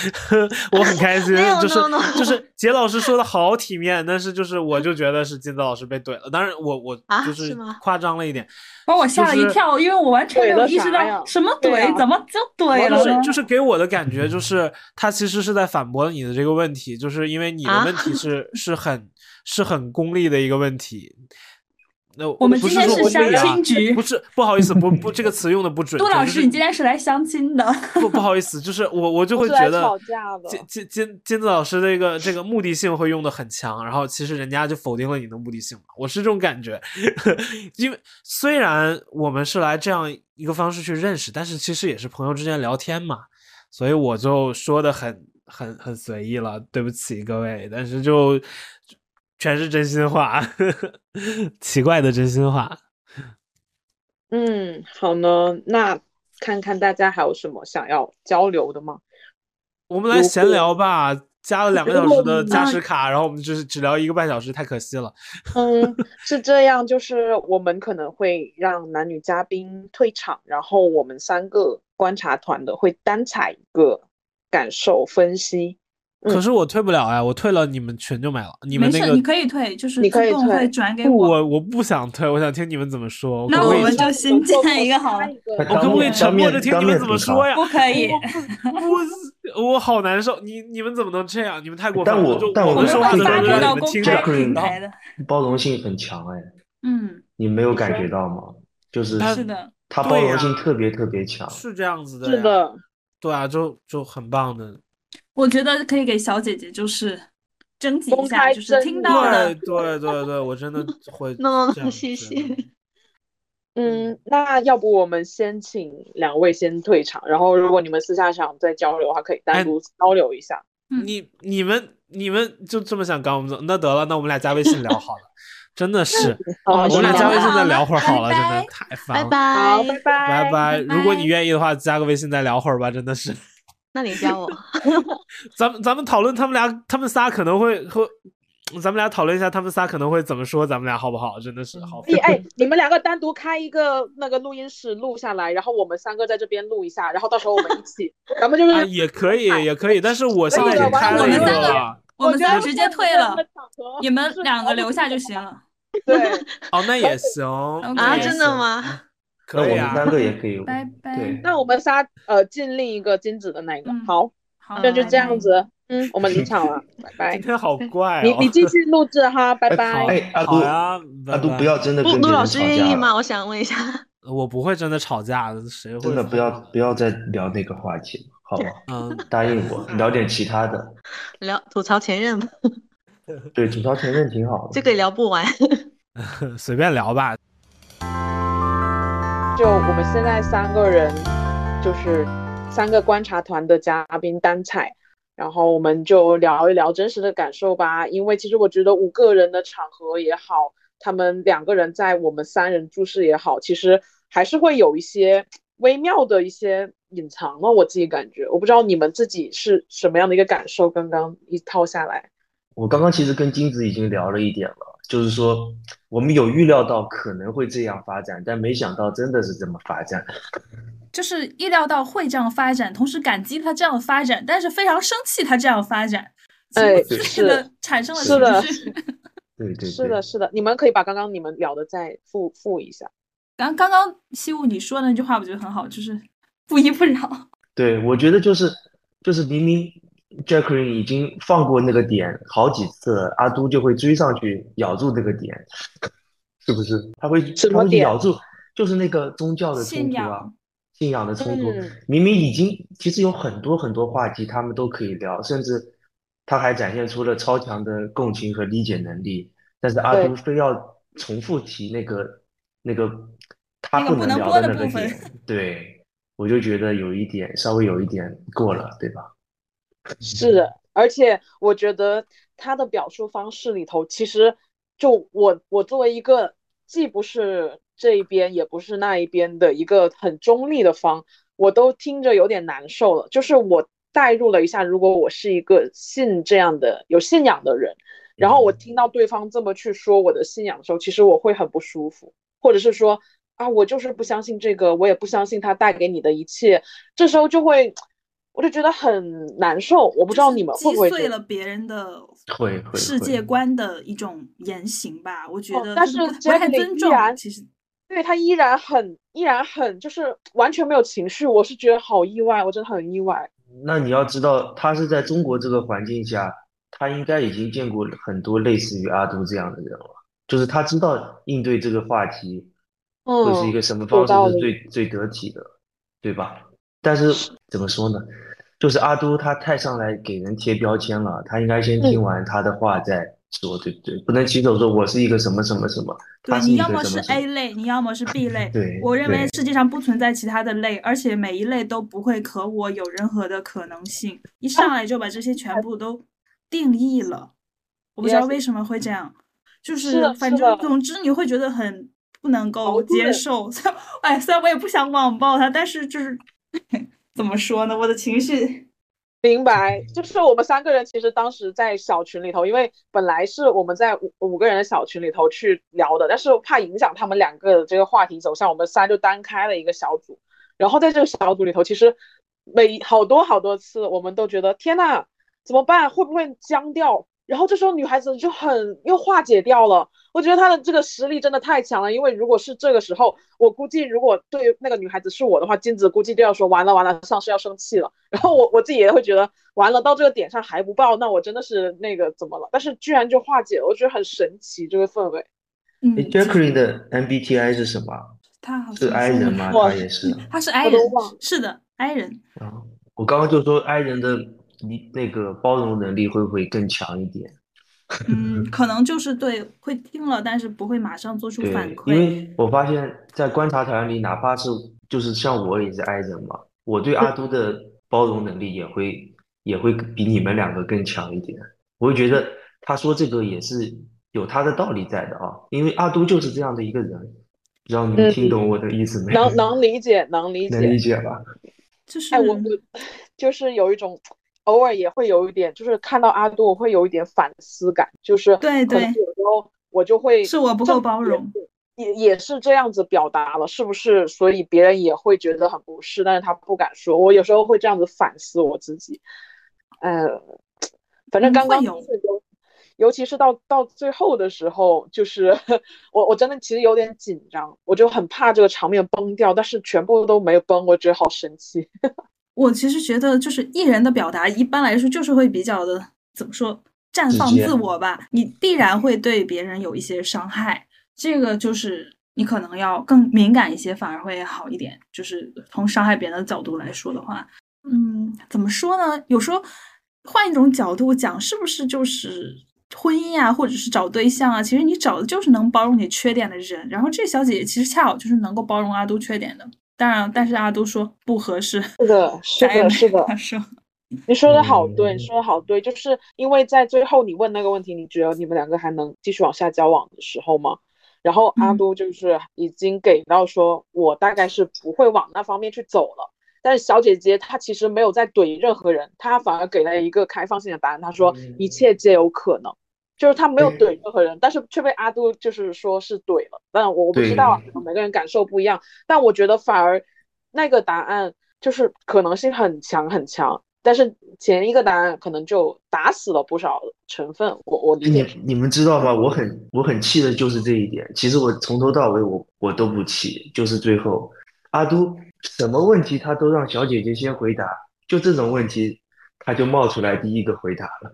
我很开心，就是就是 杰老师说的好体面，但是就是我就觉得是金子老师被怼了。当然，我我就是夸张了一点，把我吓了一跳，因为我完全没有意识到什么怼，怎么就怼了呢？就是给我的感觉就是他其实是在反驳你的这个问题，就是因为你的问题是是很是很功利的一个问题。那我们今天是相亲局，不是不好意思，不不，这个词用的不准。杜老师，你今天是来相亲的？不不好意思，就是我我就会觉得金金金金子老师这个这个目的性会用的很强，然后其实人家就否定了你的目的性嘛。我是这种感觉，因为虽然我们是来这样一个方式去认识，但是其实也是朋友之间聊天嘛，所以我就说的很很很随意了，对不起各位，但是就。全是真心话，呵 呵奇怪的真心话。嗯，好呢，那看看大家还有什么想要交流的吗？我们来闲聊吧。加了两个小时的 加时卡，然后我们就是只聊一个半小时，太可惜了。嗯，是这样，就是我们可能会让男女嘉宾退场，然后我们三个观察团的会单采一个感受分析。可是我退不了呀，我退了你们群就没了。你们那个你可以退，就是你可以退转给我。我我不想退，我想听你们怎么说。那我们就新建一个好了。我可不可以沉默着听你们怎么说呀？不可以。我我好难受。你你们怎么能这样？你们太过分了。但我但我们说话的时候让你们听着，包容性很强哎。嗯。你没有感觉到吗？就是是的，他包容性特别特别强。是这样子的。是的。对啊，就就很棒的。我觉得可以给小姐姐就是征集一下，就是听到的，对对对，我真的会。那谢谢。嗯，那要不我们先请两位先退场，然后如果你们私下想再交流的话，可以单独交流一下。你你们你们就这么想赶我们走？那得了，那我们俩加微信聊好了。真的是，我们俩加微信再聊会儿好了，真的太烦了。拜拜拜拜拜拜。如果你愿意的话，加个微信再聊会儿吧，真的是。那你教我，咱们咱们讨论他们俩，他们仨可能会会，咱们俩讨论一下他们仨可能会怎么说，咱们俩好不好？真的是好。哎，你们两个单独开一个那个录音室录下来，然后我们三个在这边录一下，然后到时候我们一起，咱们就是也可以也可以，但是我现在已经开了一个了，我们仨直接退了，你们两个留下就行了。对，哦，那也 行啊，真的吗？可以啊，三个也可以。拜拜。对，那我们仨呃进另一个金子的那个，好，好，那就这样子。嗯，我们离场了，拜拜。今天好怪，你你继续录制哈，拜拜。哎，阿杜啊，阿杜不要真的跟陆老师愿意吗？我想问一下。我不会真的吵架，谁会？真的不要不要再聊那个话题了，好吧？嗯，答应我，聊点其他的。聊吐槽前任吧。对，吐槽前任挺好的。这个聊不完。随便聊吧。就我们现在三个人，就是三个观察团的嘉宾单采，然后我们就聊一聊真实的感受吧。因为其实我觉得五个人的场合也好，他们两个人在我们三人注视也好，其实还是会有一些微妙的一些隐藏了。我自己感觉，我不知道你们自己是什么样的一个感受。刚刚一套下来，我刚刚其实跟金子已经聊了一点了。就是说，我们有预料到可能会这样发展，但没想到真的是这么发展。就是意料到会这样发展，同时感激他这样的发展，但是非常生气他这样发展，哎，是的，产生了情绪。对对，是的，是的，你们可以把刚刚你们聊的再复复一下。刚刚刚西雾你说的那句话，我觉得很好，就是不依不饶。对，我觉得就是就是明明。Jacqueline 已经放过那个点好几次，阿都就会追上去咬住那个点，是不是？他会他会咬住，就是那个宗教的冲突啊，信仰的冲突。明明已经其实有很多很多话题他们都可以聊，甚至他还展现出了超强的共情和理解能力，但是阿都非要重复提那个那个他不能聊的那个点，对我就觉得有一点稍微有一点过了，对吧？是的，而且我觉得他的表述方式里头，其实就我我作为一个既不是这一边也不是那一边的一个很中立的方，我都听着有点难受了。就是我代入了一下，如果我是一个信这样的有信仰的人，然后我听到对方这么去说我的信仰的时候，其实我会很不舒服，或者是说啊，我就是不相信这个，我也不相信他带给你的一切，这时候就会。我就觉得很难受，我不知道你们会不会击碎了别人的会世界观的一种言行吧？我觉得，但是我很尊重。其实，对他依然很依然很就是完全没有情绪，我是觉得好意外，我真的很意外。那你要知道，他是在中国这个环境下，他应该已经见过很多类似于阿杜这样的人了，就是他知道应对这个话题会是一个什么方式是最最得体的，对吧？但是怎么说呢？就是阿都他太上来给人贴标签了，他应该先听完他的话再说，对不对？不能起手说我是一个什么什么什么。对，你要么是 A 类，你要么是 B 类。对，我认为世界上不存在其他的类，而且每一类都不会和我有任何的可能性。一上来就把这些全部都定义了，我不知道为什么会这样。就是反正总之你会觉得很。不能够接受。哎，虽然我也不想网暴他，但是就是 怎么说呢？我的情绪。明白，就是我们三个人其实当时在小群里头，因为本来是我们在五五个人的小群里头去聊的，但是怕影响他们两个的这个话题走向，我们仨就单开了一个小组。然后在这个小组里头，其实每好多好多次，我们都觉得天呐，怎么办？会不会僵掉？然后这时候女孩子就很又化解掉了。我觉得她的这个实力真的太强了，因为如果是这个时候，我估计如果对那个女孩子是我的话，金子估计就要说完了完了，上司要生气了。然后我我自己也会觉得完了，到这个点上还不报，那我真的是那个怎么了？但是居然就化解了，我觉得很神奇这个氛围。嗯，Jacqueline 的 MBTI 是什么？他好是 I 人吗？他也是，他是 I 人，是的，I 人。啊，我刚刚就说 I 人的你那个包容能力会不会更强一点？嗯，可能就是对，会听了，但是不会马上做出反馈。因为我发现，在观察团里，哪怕是就是像我也是 I 人嘛，我对阿都的包容能力也会也会比你们两个更强一点。我会觉得他说这个也是有他的道理在的啊，因为阿都就是这样的一个人，不知道你们听懂我的意思没？能 能理解，能理解，能理解吧？就是哎，我就是有一种。偶尔也会有一点，就是看到阿杜，我会有一点反思感，就是对对，有时候我就会是我不够包容，也也是这样子表达了，是不是？所以别人也会觉得很不适，但是他不敢说。我有时候会这样子反思我自己，呃，反正刚刚有尤其是到到最后的时候，就是 我我真的其实有点紧张，我就很怕这个场面崩掉，但是全部都没有崩，我觉得好神奇。我其实觉得，就是艺人的表达，一般来说就是会比较的怎么说，绽放自我吧。你必然会对别人有一些伤害，这个就是你可能要更敏感一些，反而会好一点。就是从伤害别人的角度来说的话，嗯，怎么说呢？有时候换一种角度讲，是不是就是婚姻啊，或者是找对象啊？其实你找的就是能包容你缺点的人。然后这小姐姐其实恰好就是能够包容阿都缺点的。当然，但是阿都说不合适。是的，是的，是的。他说：“你说的好对，你说的好对，就是因为在最后你问那个问题，你觉得你们两个还能继续往下交往的时候吗？然后阿都就是已经给到说，我大概是不会往那方面去走了。但是小姐姐她其实没有在怼任何人，她反而给了一个开放性的答案，她说一切皆有可能。”就是他没有怼任何人，但是却被阿杜就是说是怼了。但我我不知道，每个人感受不一样。但我觉得反而那个答案就是可能性很强很强，但是前一个答案可能就打死了不少成分。我我理解。你你们知道吗？我很我很气的就是这一点。其实我从头到尾我我都不气，就是最后阿都什么问题他都让小姐姐先回答，就这种问题他就冒出来第一个回答了。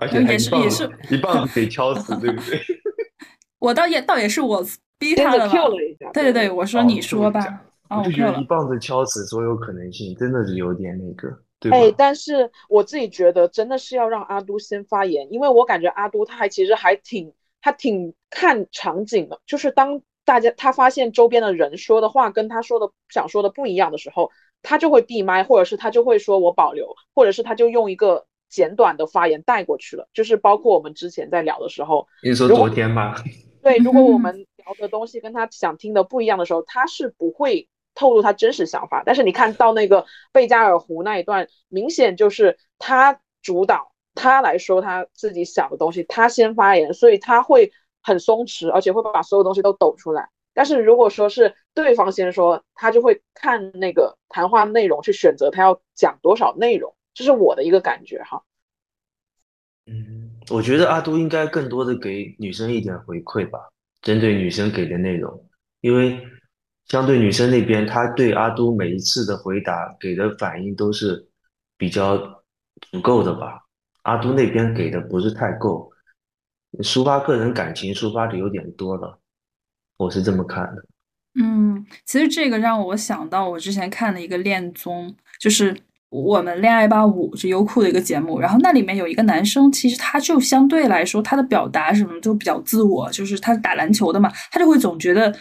而且也是也是一棒子给敲死，对不对？我倒也倒也是我逼他的对对对，我说你说吧。我就觉得一棒子敲死所有可能性，真的是有点那个，对哎，但是我自己觉得真的是要让阿都先发言，因为我感觉阿都他还其实还挺他挺看场景的，就是当大家他发现周边的人说的话跟他说的想说的不一样的时候，他就会闭麦，或者是他就会说我保留，或者是他就用一个。简短的发言带过去了，就是包括我们之前在聊的时候，你说昨天吗？对，如果我们 聊的东西跟他想听的不一样的时候，他是不会透露他真实想法。但是你看到那个贝加尔湖那一段，明显就是他主导，他来说他自己想的东西，他先发言，所以他会很松弛，而且会把所有东西都抖出来。但是如果说是对方先说，他就会看那个谈话内容去选择他要讲多少内容。这是我的一个感觉哈，嗯，我觉得阿都应该更多的给女生一点回馈吧，针对女生给的内容，因为相对女生那边，她对阿都每一次的回答给的反应都是比较足够的吧，阿都那边给的不是太够，抒发个人感情抒发的有点多了，我是这么看的。嗯，其实这个让我想到我之前看的一个恋综，就是。我们恋爱吧五是优酷的一个节目，然后那里面有一个男生，其实他就相对来说他的表达什么就比较自我，就是他打篮球的嘛，他就会总觉得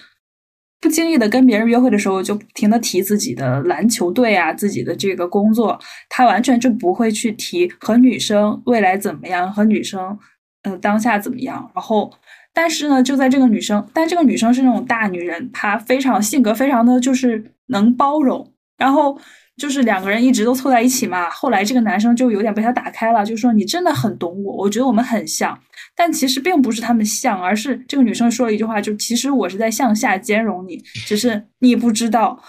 不经意的跟别人约会的时候就不停的提自己的篮球队啊，自己的这个工作，他完全就不会去提和女生未来怎么样，和女生呃当下怎么样。然后，但是呢，就在这个女生，但这个女生是那种大女人，她非常性格非常的就是能包容，然后。就是两个人一直都凑在一起嘛，后来这个男生就有点被他打开了，就说你真的很懂我，我觉得我们很像，但其实并不是他们像，而是这个女生说了一句话，就其实我是在向下兼容你，只是你不知道。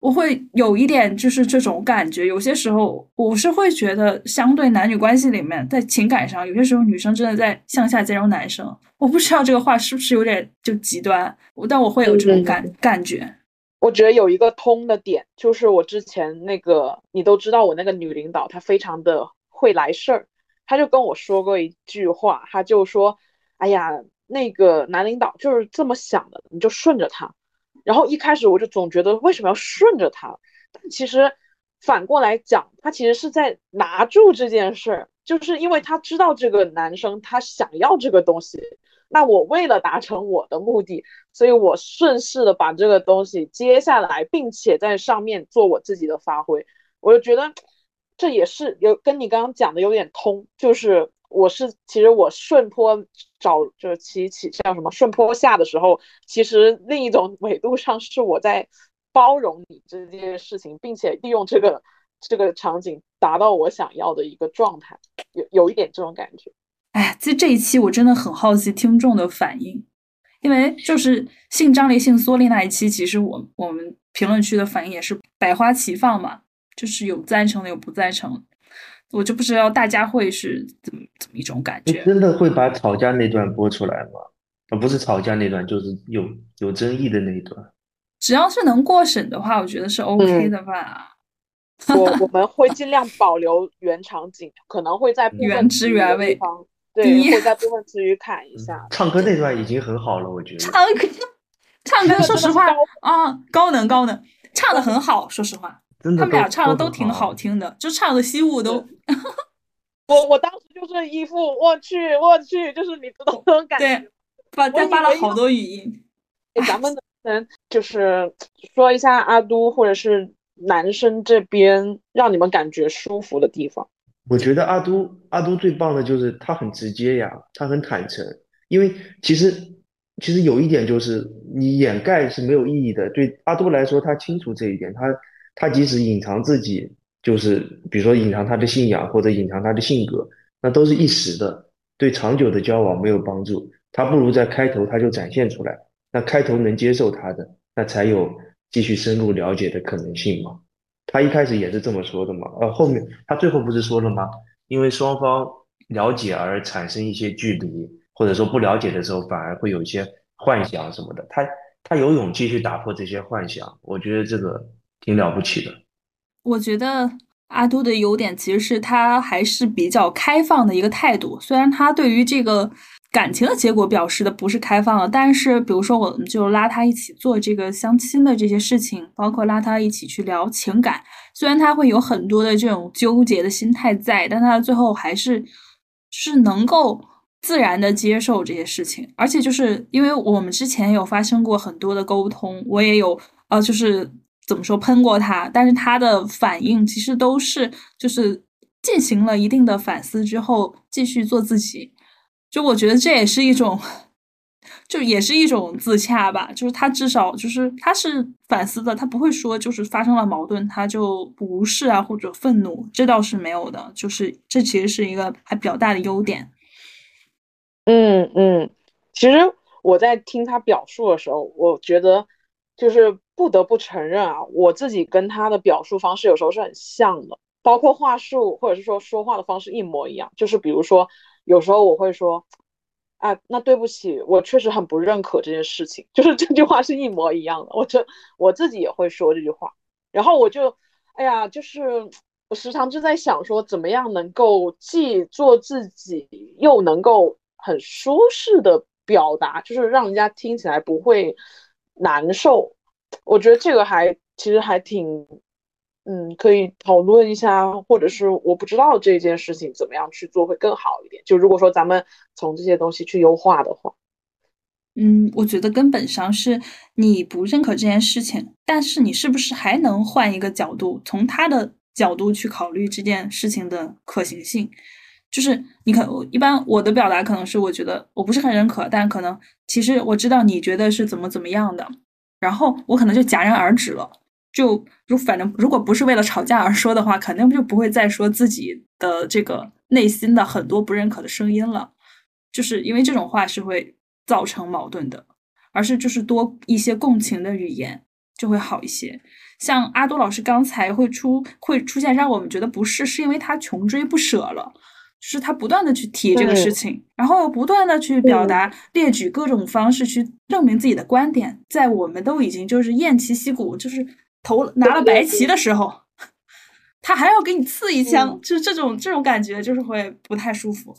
我会有一点就是这种感觉，有些时候我是会觉得，相对男女关系里面，在情感上，有些时候女生真的在向下兼容男生。我不知道这个话是不是有点就极端，但我会有这种感感觉。我觉得有一个通的点，就是我之前那个，你都知道我那个女领导，她非常的会来事儿，她就跟我说过一句话，她就说：“哎呀，那个男领导就是这么想的，你就顺着他。”然后一开始我就总觉得为什么要顺着他，但其实反过来讲，他其实是在拿住这件事儿，就是因为他知道这个男生他想要这个东西。那我为了达成我的目的，所以我顺势的把这个东西接下来，并且在上面做我自己的发挥。我就觉得这也是有跟你刚刚讲的有点通，就是我是其实我顺坡找就起起像什么顺坡下的时候，其实另一种维度上是我在包容你这件事情，并且利用这个这个场景达到我想要的一个状态，有有一点这种感觉。哎，其实这一期我真的很好奇听众的反应，因为就是姓张丽、姓苏丽那一期，其实我我们评论区的反应也是百花齐放嘛，就是有赞成的，有不赞成。我就不知道大家会是怎么怎么一种感觉。真的会把吵架那段播出来吗？啊，不是吵架那段，就是有有争议的那一段。只要是能过审的话，我觉得是 OK 的吧。我我们会尽量保留原场景，可能会在原汁原味。对，会在部分词语砍一下。唱歌那段已经很好了，我觉得。唱歌，唱歌，说实话啊，高能高能，唱的很好。说实话，真的他们俩唱的都挺好听的，就唱的西雾都。我我当时就是一副我去我去，就是你知道那种感觉。对，发再发了好多语音。咱们能就是说一下阿都或者是男生这边让你们感觉舒服的地方。我觉得阿都阿都最棒的就是他很直接呀，他很坦诚。因为其实其实有一点就是你掩盖是没有意义的。对阿都来说，他清楚这一点。他他即使隐藏自己，就是比如说隐藏他的信仰或者隐藏他的性格，那都是一时的，对长久的交往没有帮助。他不如在开头他就展现出来，那开头能接受他的，那才有继续深入了解的可能性嘛。他一开始也是这么说的嘛，呃，后面他最后不是说了吗？因为双方了解而产生一些距离，或者说不了解的时候反而会有一些幻想什么的。他他有勇气去打破这些幻想，我觉得这个挺了不起的。我觉得阿都的优点其实是他还是比较开放的一个态度，虽然他对于这个。感情的结果表示的不是开放了，但是比如说，我们就拉他一起做这个相亲的这些事情，包括拉他一起去聊情感。虽然他会有很多的这种纠结的心态在，但他最后还是是能够自然的接受这些事情。而且就是因为我们之前有发生过很多的沟通，我也有呃，就是怎么说喷过他，但是他的反应其实都是就是进行了一定的反思之后，继续做自己。就我觉得这也是一种，就也是一种自洽吧。就是他至少就是他是反思的，他不会说就是发生了矛盾他就无视啊或者愤怒，这倒是没有的。就是这其实是一个还比较大的优点。嗯嗯，其实我在听他表述的时候，我觉得就是不得不承认啊，我自己跟他的表述方式有时候是很像的，包括话术或者是说说话的方式一模一样。就是比如说。有时候我会说，啊，那对不起，我确实很不认可这件事情，就是这句话是一模一样的。我这我自己也会说这句话，然后我就，哎呀，就是我时常就在想说，怎么样能够既做自己，又能够很舒适的表达，就是让人家听起来不会难受。我觉得这个还其实还挺。嗯，可以讨论一下，或者是我不知道这件事情怎么样去做会更好一点。就如果说咱们从这些东西去优化的话，嗯，我觉得根本上是你不认可这件事情，但是你是不是还能换一个角度，从他的角度去考虑这件事情的可行性？就是你可一般我的表达可能是我觉得我不是很认可，但可能其实我知道你觉得是怎么怎么样的，然后我可能就戛然而止了。就如反正如果不是为了吵架而说的话，肯定就不会再说自己的这个内心的很多不认可的声音了。就是因为这种话是会造成矛盾的，而是就是多一些共情的语言就会好一些。像阿多老师刚才会出会出现让我们觉得不适，是因为他穷追不舍了。是他不断的去提这个事情，然后不断的去表达，列举各种方式去证明自己的观点，在我们都已经就是偃旗息鼓，就是投拿了白旗的时候，他还要给你刺一枪，就是这种这种感觉，就是会不太舒服。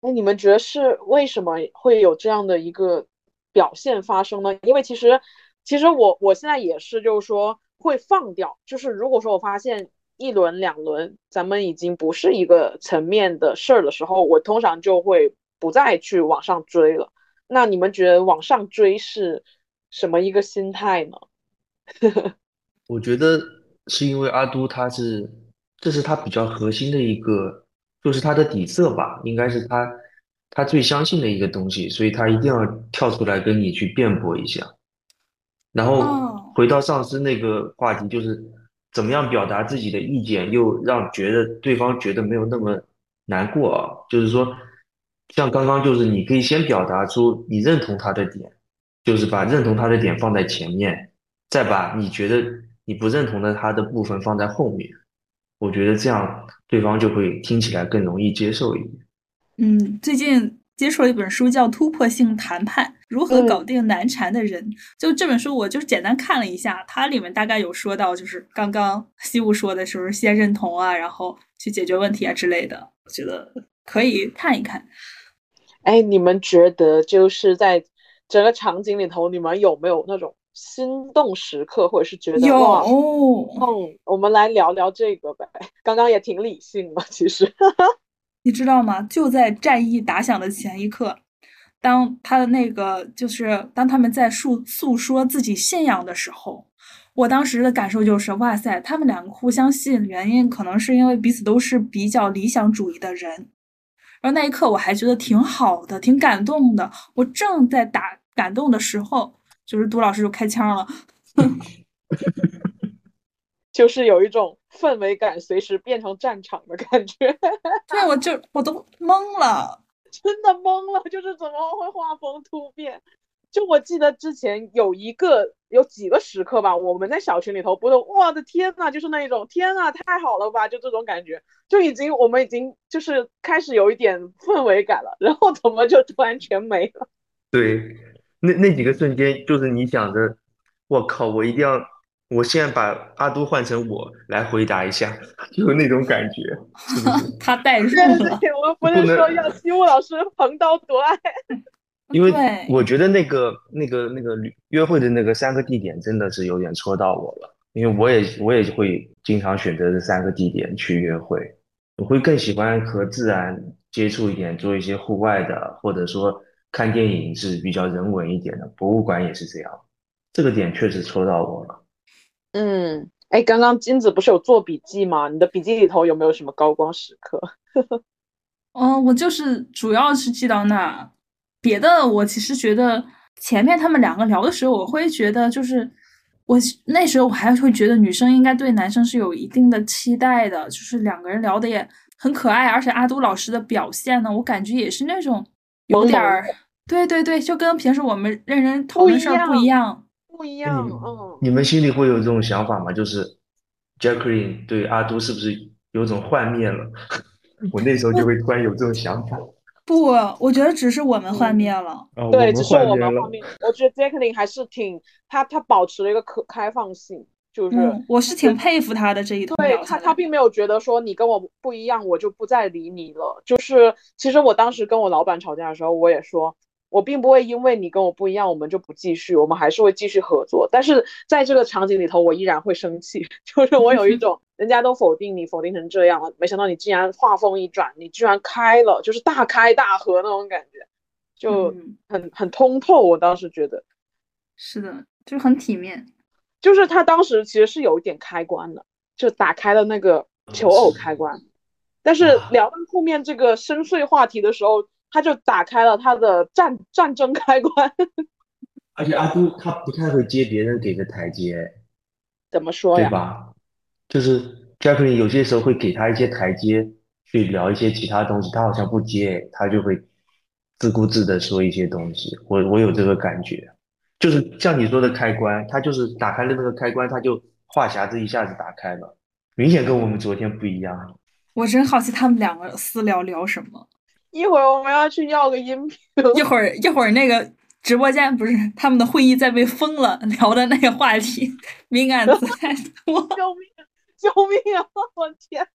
那你们觉得是为什么会有这样的一个表现发生呢？因为其实，其实我我现在也是，就是说会放掉，就是如果说我发现。一轮两轮，咱们已经不是一个层面的事儿的时候，我通常就会不再去往上追了。那你们觉得往上追是什么一个心态呢？我觉得是因为阿都他是，这是他比较核心的一个，就是他的底色吧，应该是他他最相信的一个东西，所以他一定要跳出来跟你去辩驳一下。然后回到上司那个话题，就是。怎么样表达自己的意见，又让觉得对方觉得没有那么难过啊？就是说，像刚刚就是你可以先表达出你认同他的点，就是把认同他的点放在前面，再把你觉得你不认同的他的部分放在后面。我觉得这样对方就会听起来更容易接受一点。嗯，最近。接触了一本书，叫《突破性谈判：如何搞定难缠的人》。就这本书，我就简单看了一下，它里面大概有说到，就是刚刚西武说的，是不是先认同啊，然后去解决问题啊之类的。我觉得可以看一看。哎，你们觉得就是在整个场景里头，你们有没有那种心动时刻，或者是觉得有？嗯，我们来聊聊这个呗。刚刚也挺理性的，其实。你知道吗？就在战役打响的前一刻，当他的那个就是当他们在诉诉说自己信仰的时候，我当时的感受就是，哇塞，他们两个互相吸引的原因，可能是因为彼此都是比较理想主义的人。然后那一刻，我还觉得挺好的，挺感动的。我正在打感动的时候，就是杜老师就开枪了，就是有一种。氛围感随时变成战场的感觉，对，我就我都懵了，真的懵了，就是怎么会画风突变？就我记得之前有一个有几个时刻吧，我们在小群里头不都，我的天呐，就是那一种天呐，太好了吧，就这种感觉，就已经我们已经就是开始有一点氛围感了，然后怎么就突然全没了？对，那那几个瞬间就是你想着，我靠，我一定要。我现在把阿都换成我来回答一下，就是那种感觉，他带入了。我们不是说要西木老师横刀夺爱，因为我觉得那个那个那个约会的那个三个地点真的是有点戳到我了，因为我也我也会经常选择这三个地点去约会，我会更喜欢和自然接触一点，做一些户外的，或者说看电影是比较人文一点的，博物馆也是这样，这个点确实戳到我了。嗯，哎，刚刚金子不是有做笔记吗？你的笔记里头有没有什么高光时刻？嗯，我就是主要是记到那，别的我其实觉得前面他们两个聊的时候，我会觉得就是我那时候我还会觉得女生应该对男生是有一定的期待的，就是两个人聊的也很可爱，而且阿都老师的表现呢，我感觉也是那种有点儿，对对对，就跟平时我们认真讨论事儿不一样。不一样，嗯，你们心里会有这种想法吗？就是 Jacqueline 对阿都是不是有种幻灭了？我那时候就会突然有这种想法。不，我觉得只是我们幻灭了。对，只是我们幻灭。我觉得 Jacqueline 还是挺他，他保持了一个可开放性，就是我是挺佩服他的这一套。对他，他并没有觉得说你跟我不一样，我就不再理你了。就是其实我当时跟我老板吵架的时候，我也说。我并不会因为你跟我不一样，我们就不继续，我们还是会继续合作。但是在这个场景里头，我依然会生气，就是我有一种 人家都否定你，否定成这样了，没想到你竟然话锋一转，你居然开了，就是大开大合那种感觉，就很很通透。我当时觉得是的，就是很体面，就是他当时其实是有一点开关的，就打开了那个求偶开关。但是聊到后面这个深邃话题的时候，他就打开了他的战战争开关。而且阿杜他不太会接别人给的台阶，怎么说呀？对吧？就是 Jacqueline 有些时候会给他一些台阶去聊一些其他东西，他好像不接，他就会自顾自的说一些东西。我我有这个感觉，就是像你说的开关，他就是打开了那个开关，他就话匣子一下子打开了，明显跟我们昨天不一样。我真好奇他们两个私聊聊什么。一会儿我们要去要个音频。一会儿一会儿那个直播间不是他们的会议在被封了，聊的那个话题敏感词 太多。救命！救命啊！我天！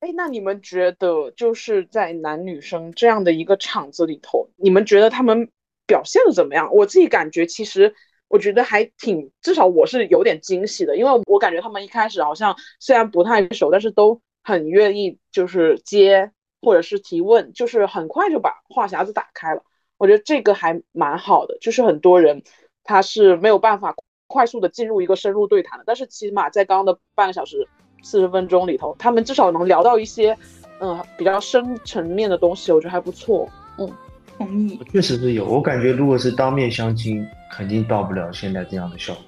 哎，那你们觉得就是在男女生这样的一个场子里头，你们觉得他们表现的怎么样？我自己感觉其实我觉得还挺，至少我是有点惊喜的，因为我感觉他们一开始好像虽然不太熟，但是都。很愿意就是接或者是提问，就是很快就把话匣子打开了。我觉得这个还蛮好的，就是很多人他是没有办法快速的进入一个深入对谈的，但是起码在刚刚的半个小时四十分钟里头，他们至少能聊到一些嗯比较深层面的东西，我觉得还不错。嗯，同意。确实是有，我感觉如果是当面相亲，肯定到不了现在这样的效果。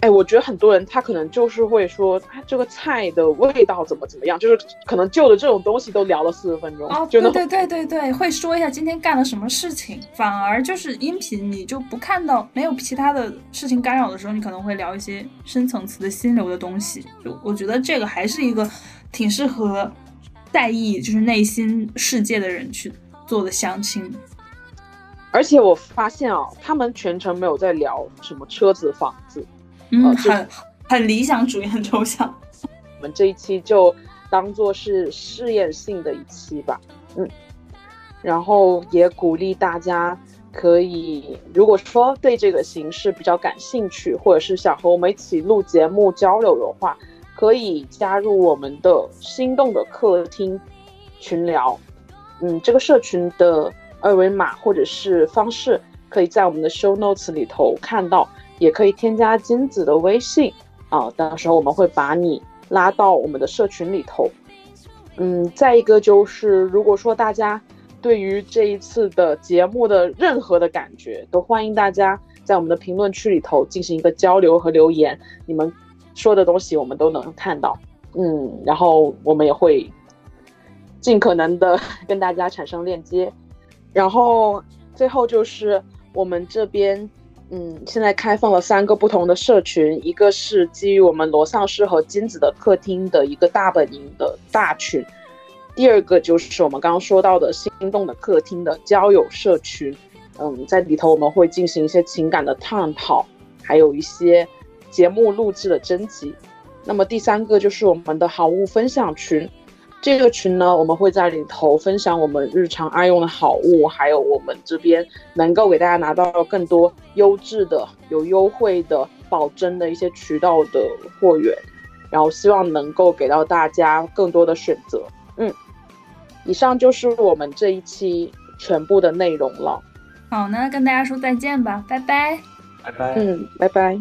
哎，我觉得很多人他可能就是会说，他这个菜的味道怎么怎么样，就是可能就着这种东西都聊了四十分钟啊。对对对对对，会说一下今天干了什么事情，反而就是音频你就不看到没有其他的事情干扰的时候，你可能会聊一些深层次的心流的东西。就我觉得这个还是一个挺适合在意就是内心世界的人去做的相亲。而且我发现啊，他们全程没有在聊什么车子房子。嗯，很很理想主义，很抽象。我们这一期就当做是试验性的一期吧，嗯，然后也鼓励大家可以，如果说对这个形式比较感兴趣，或者是想和我们一起录节目交流的话，可以加入我们的心动的客厅群聊。嗯，这个社群的二维码或者是方式，可以在我们的 show notes 里头看到。也可以添加金子的微信啊，到时候我们会把你拉到我们的社群里头。嗯，再一个就是，如果说大家对于这一次的节目的任何的感觉，都欢迎大家在我们的评论区里头进行一个交流和留言。你们说的东西我们都能看到，嗯，然后我们也会尽可能的跟大家产生链接。然后最后就是我们这边。嗯，现在开放了三个不同的社群，一个是基于我们罗丧尸和金子的客厅的一个大本营的大群，第二个就是我们刚刚说到的心动的客厅的交友社群。嗯，在里头我们会进行一些情感的探讨，还有一些节目录制的征集。那么第三个就是我们的好物分享群。这个群呢，我们会在里头分享我们日常爱用的好物，还有我们这边能够给大家拿到更多优质的、有优惠的、保真的一些渠道的货源，然后希望能够给到大家更多的选择。嗯，以上就是我们这一期全部的内容了。好，那跟大家说再见吧，拜拜。拜拜。嗯，拜拜。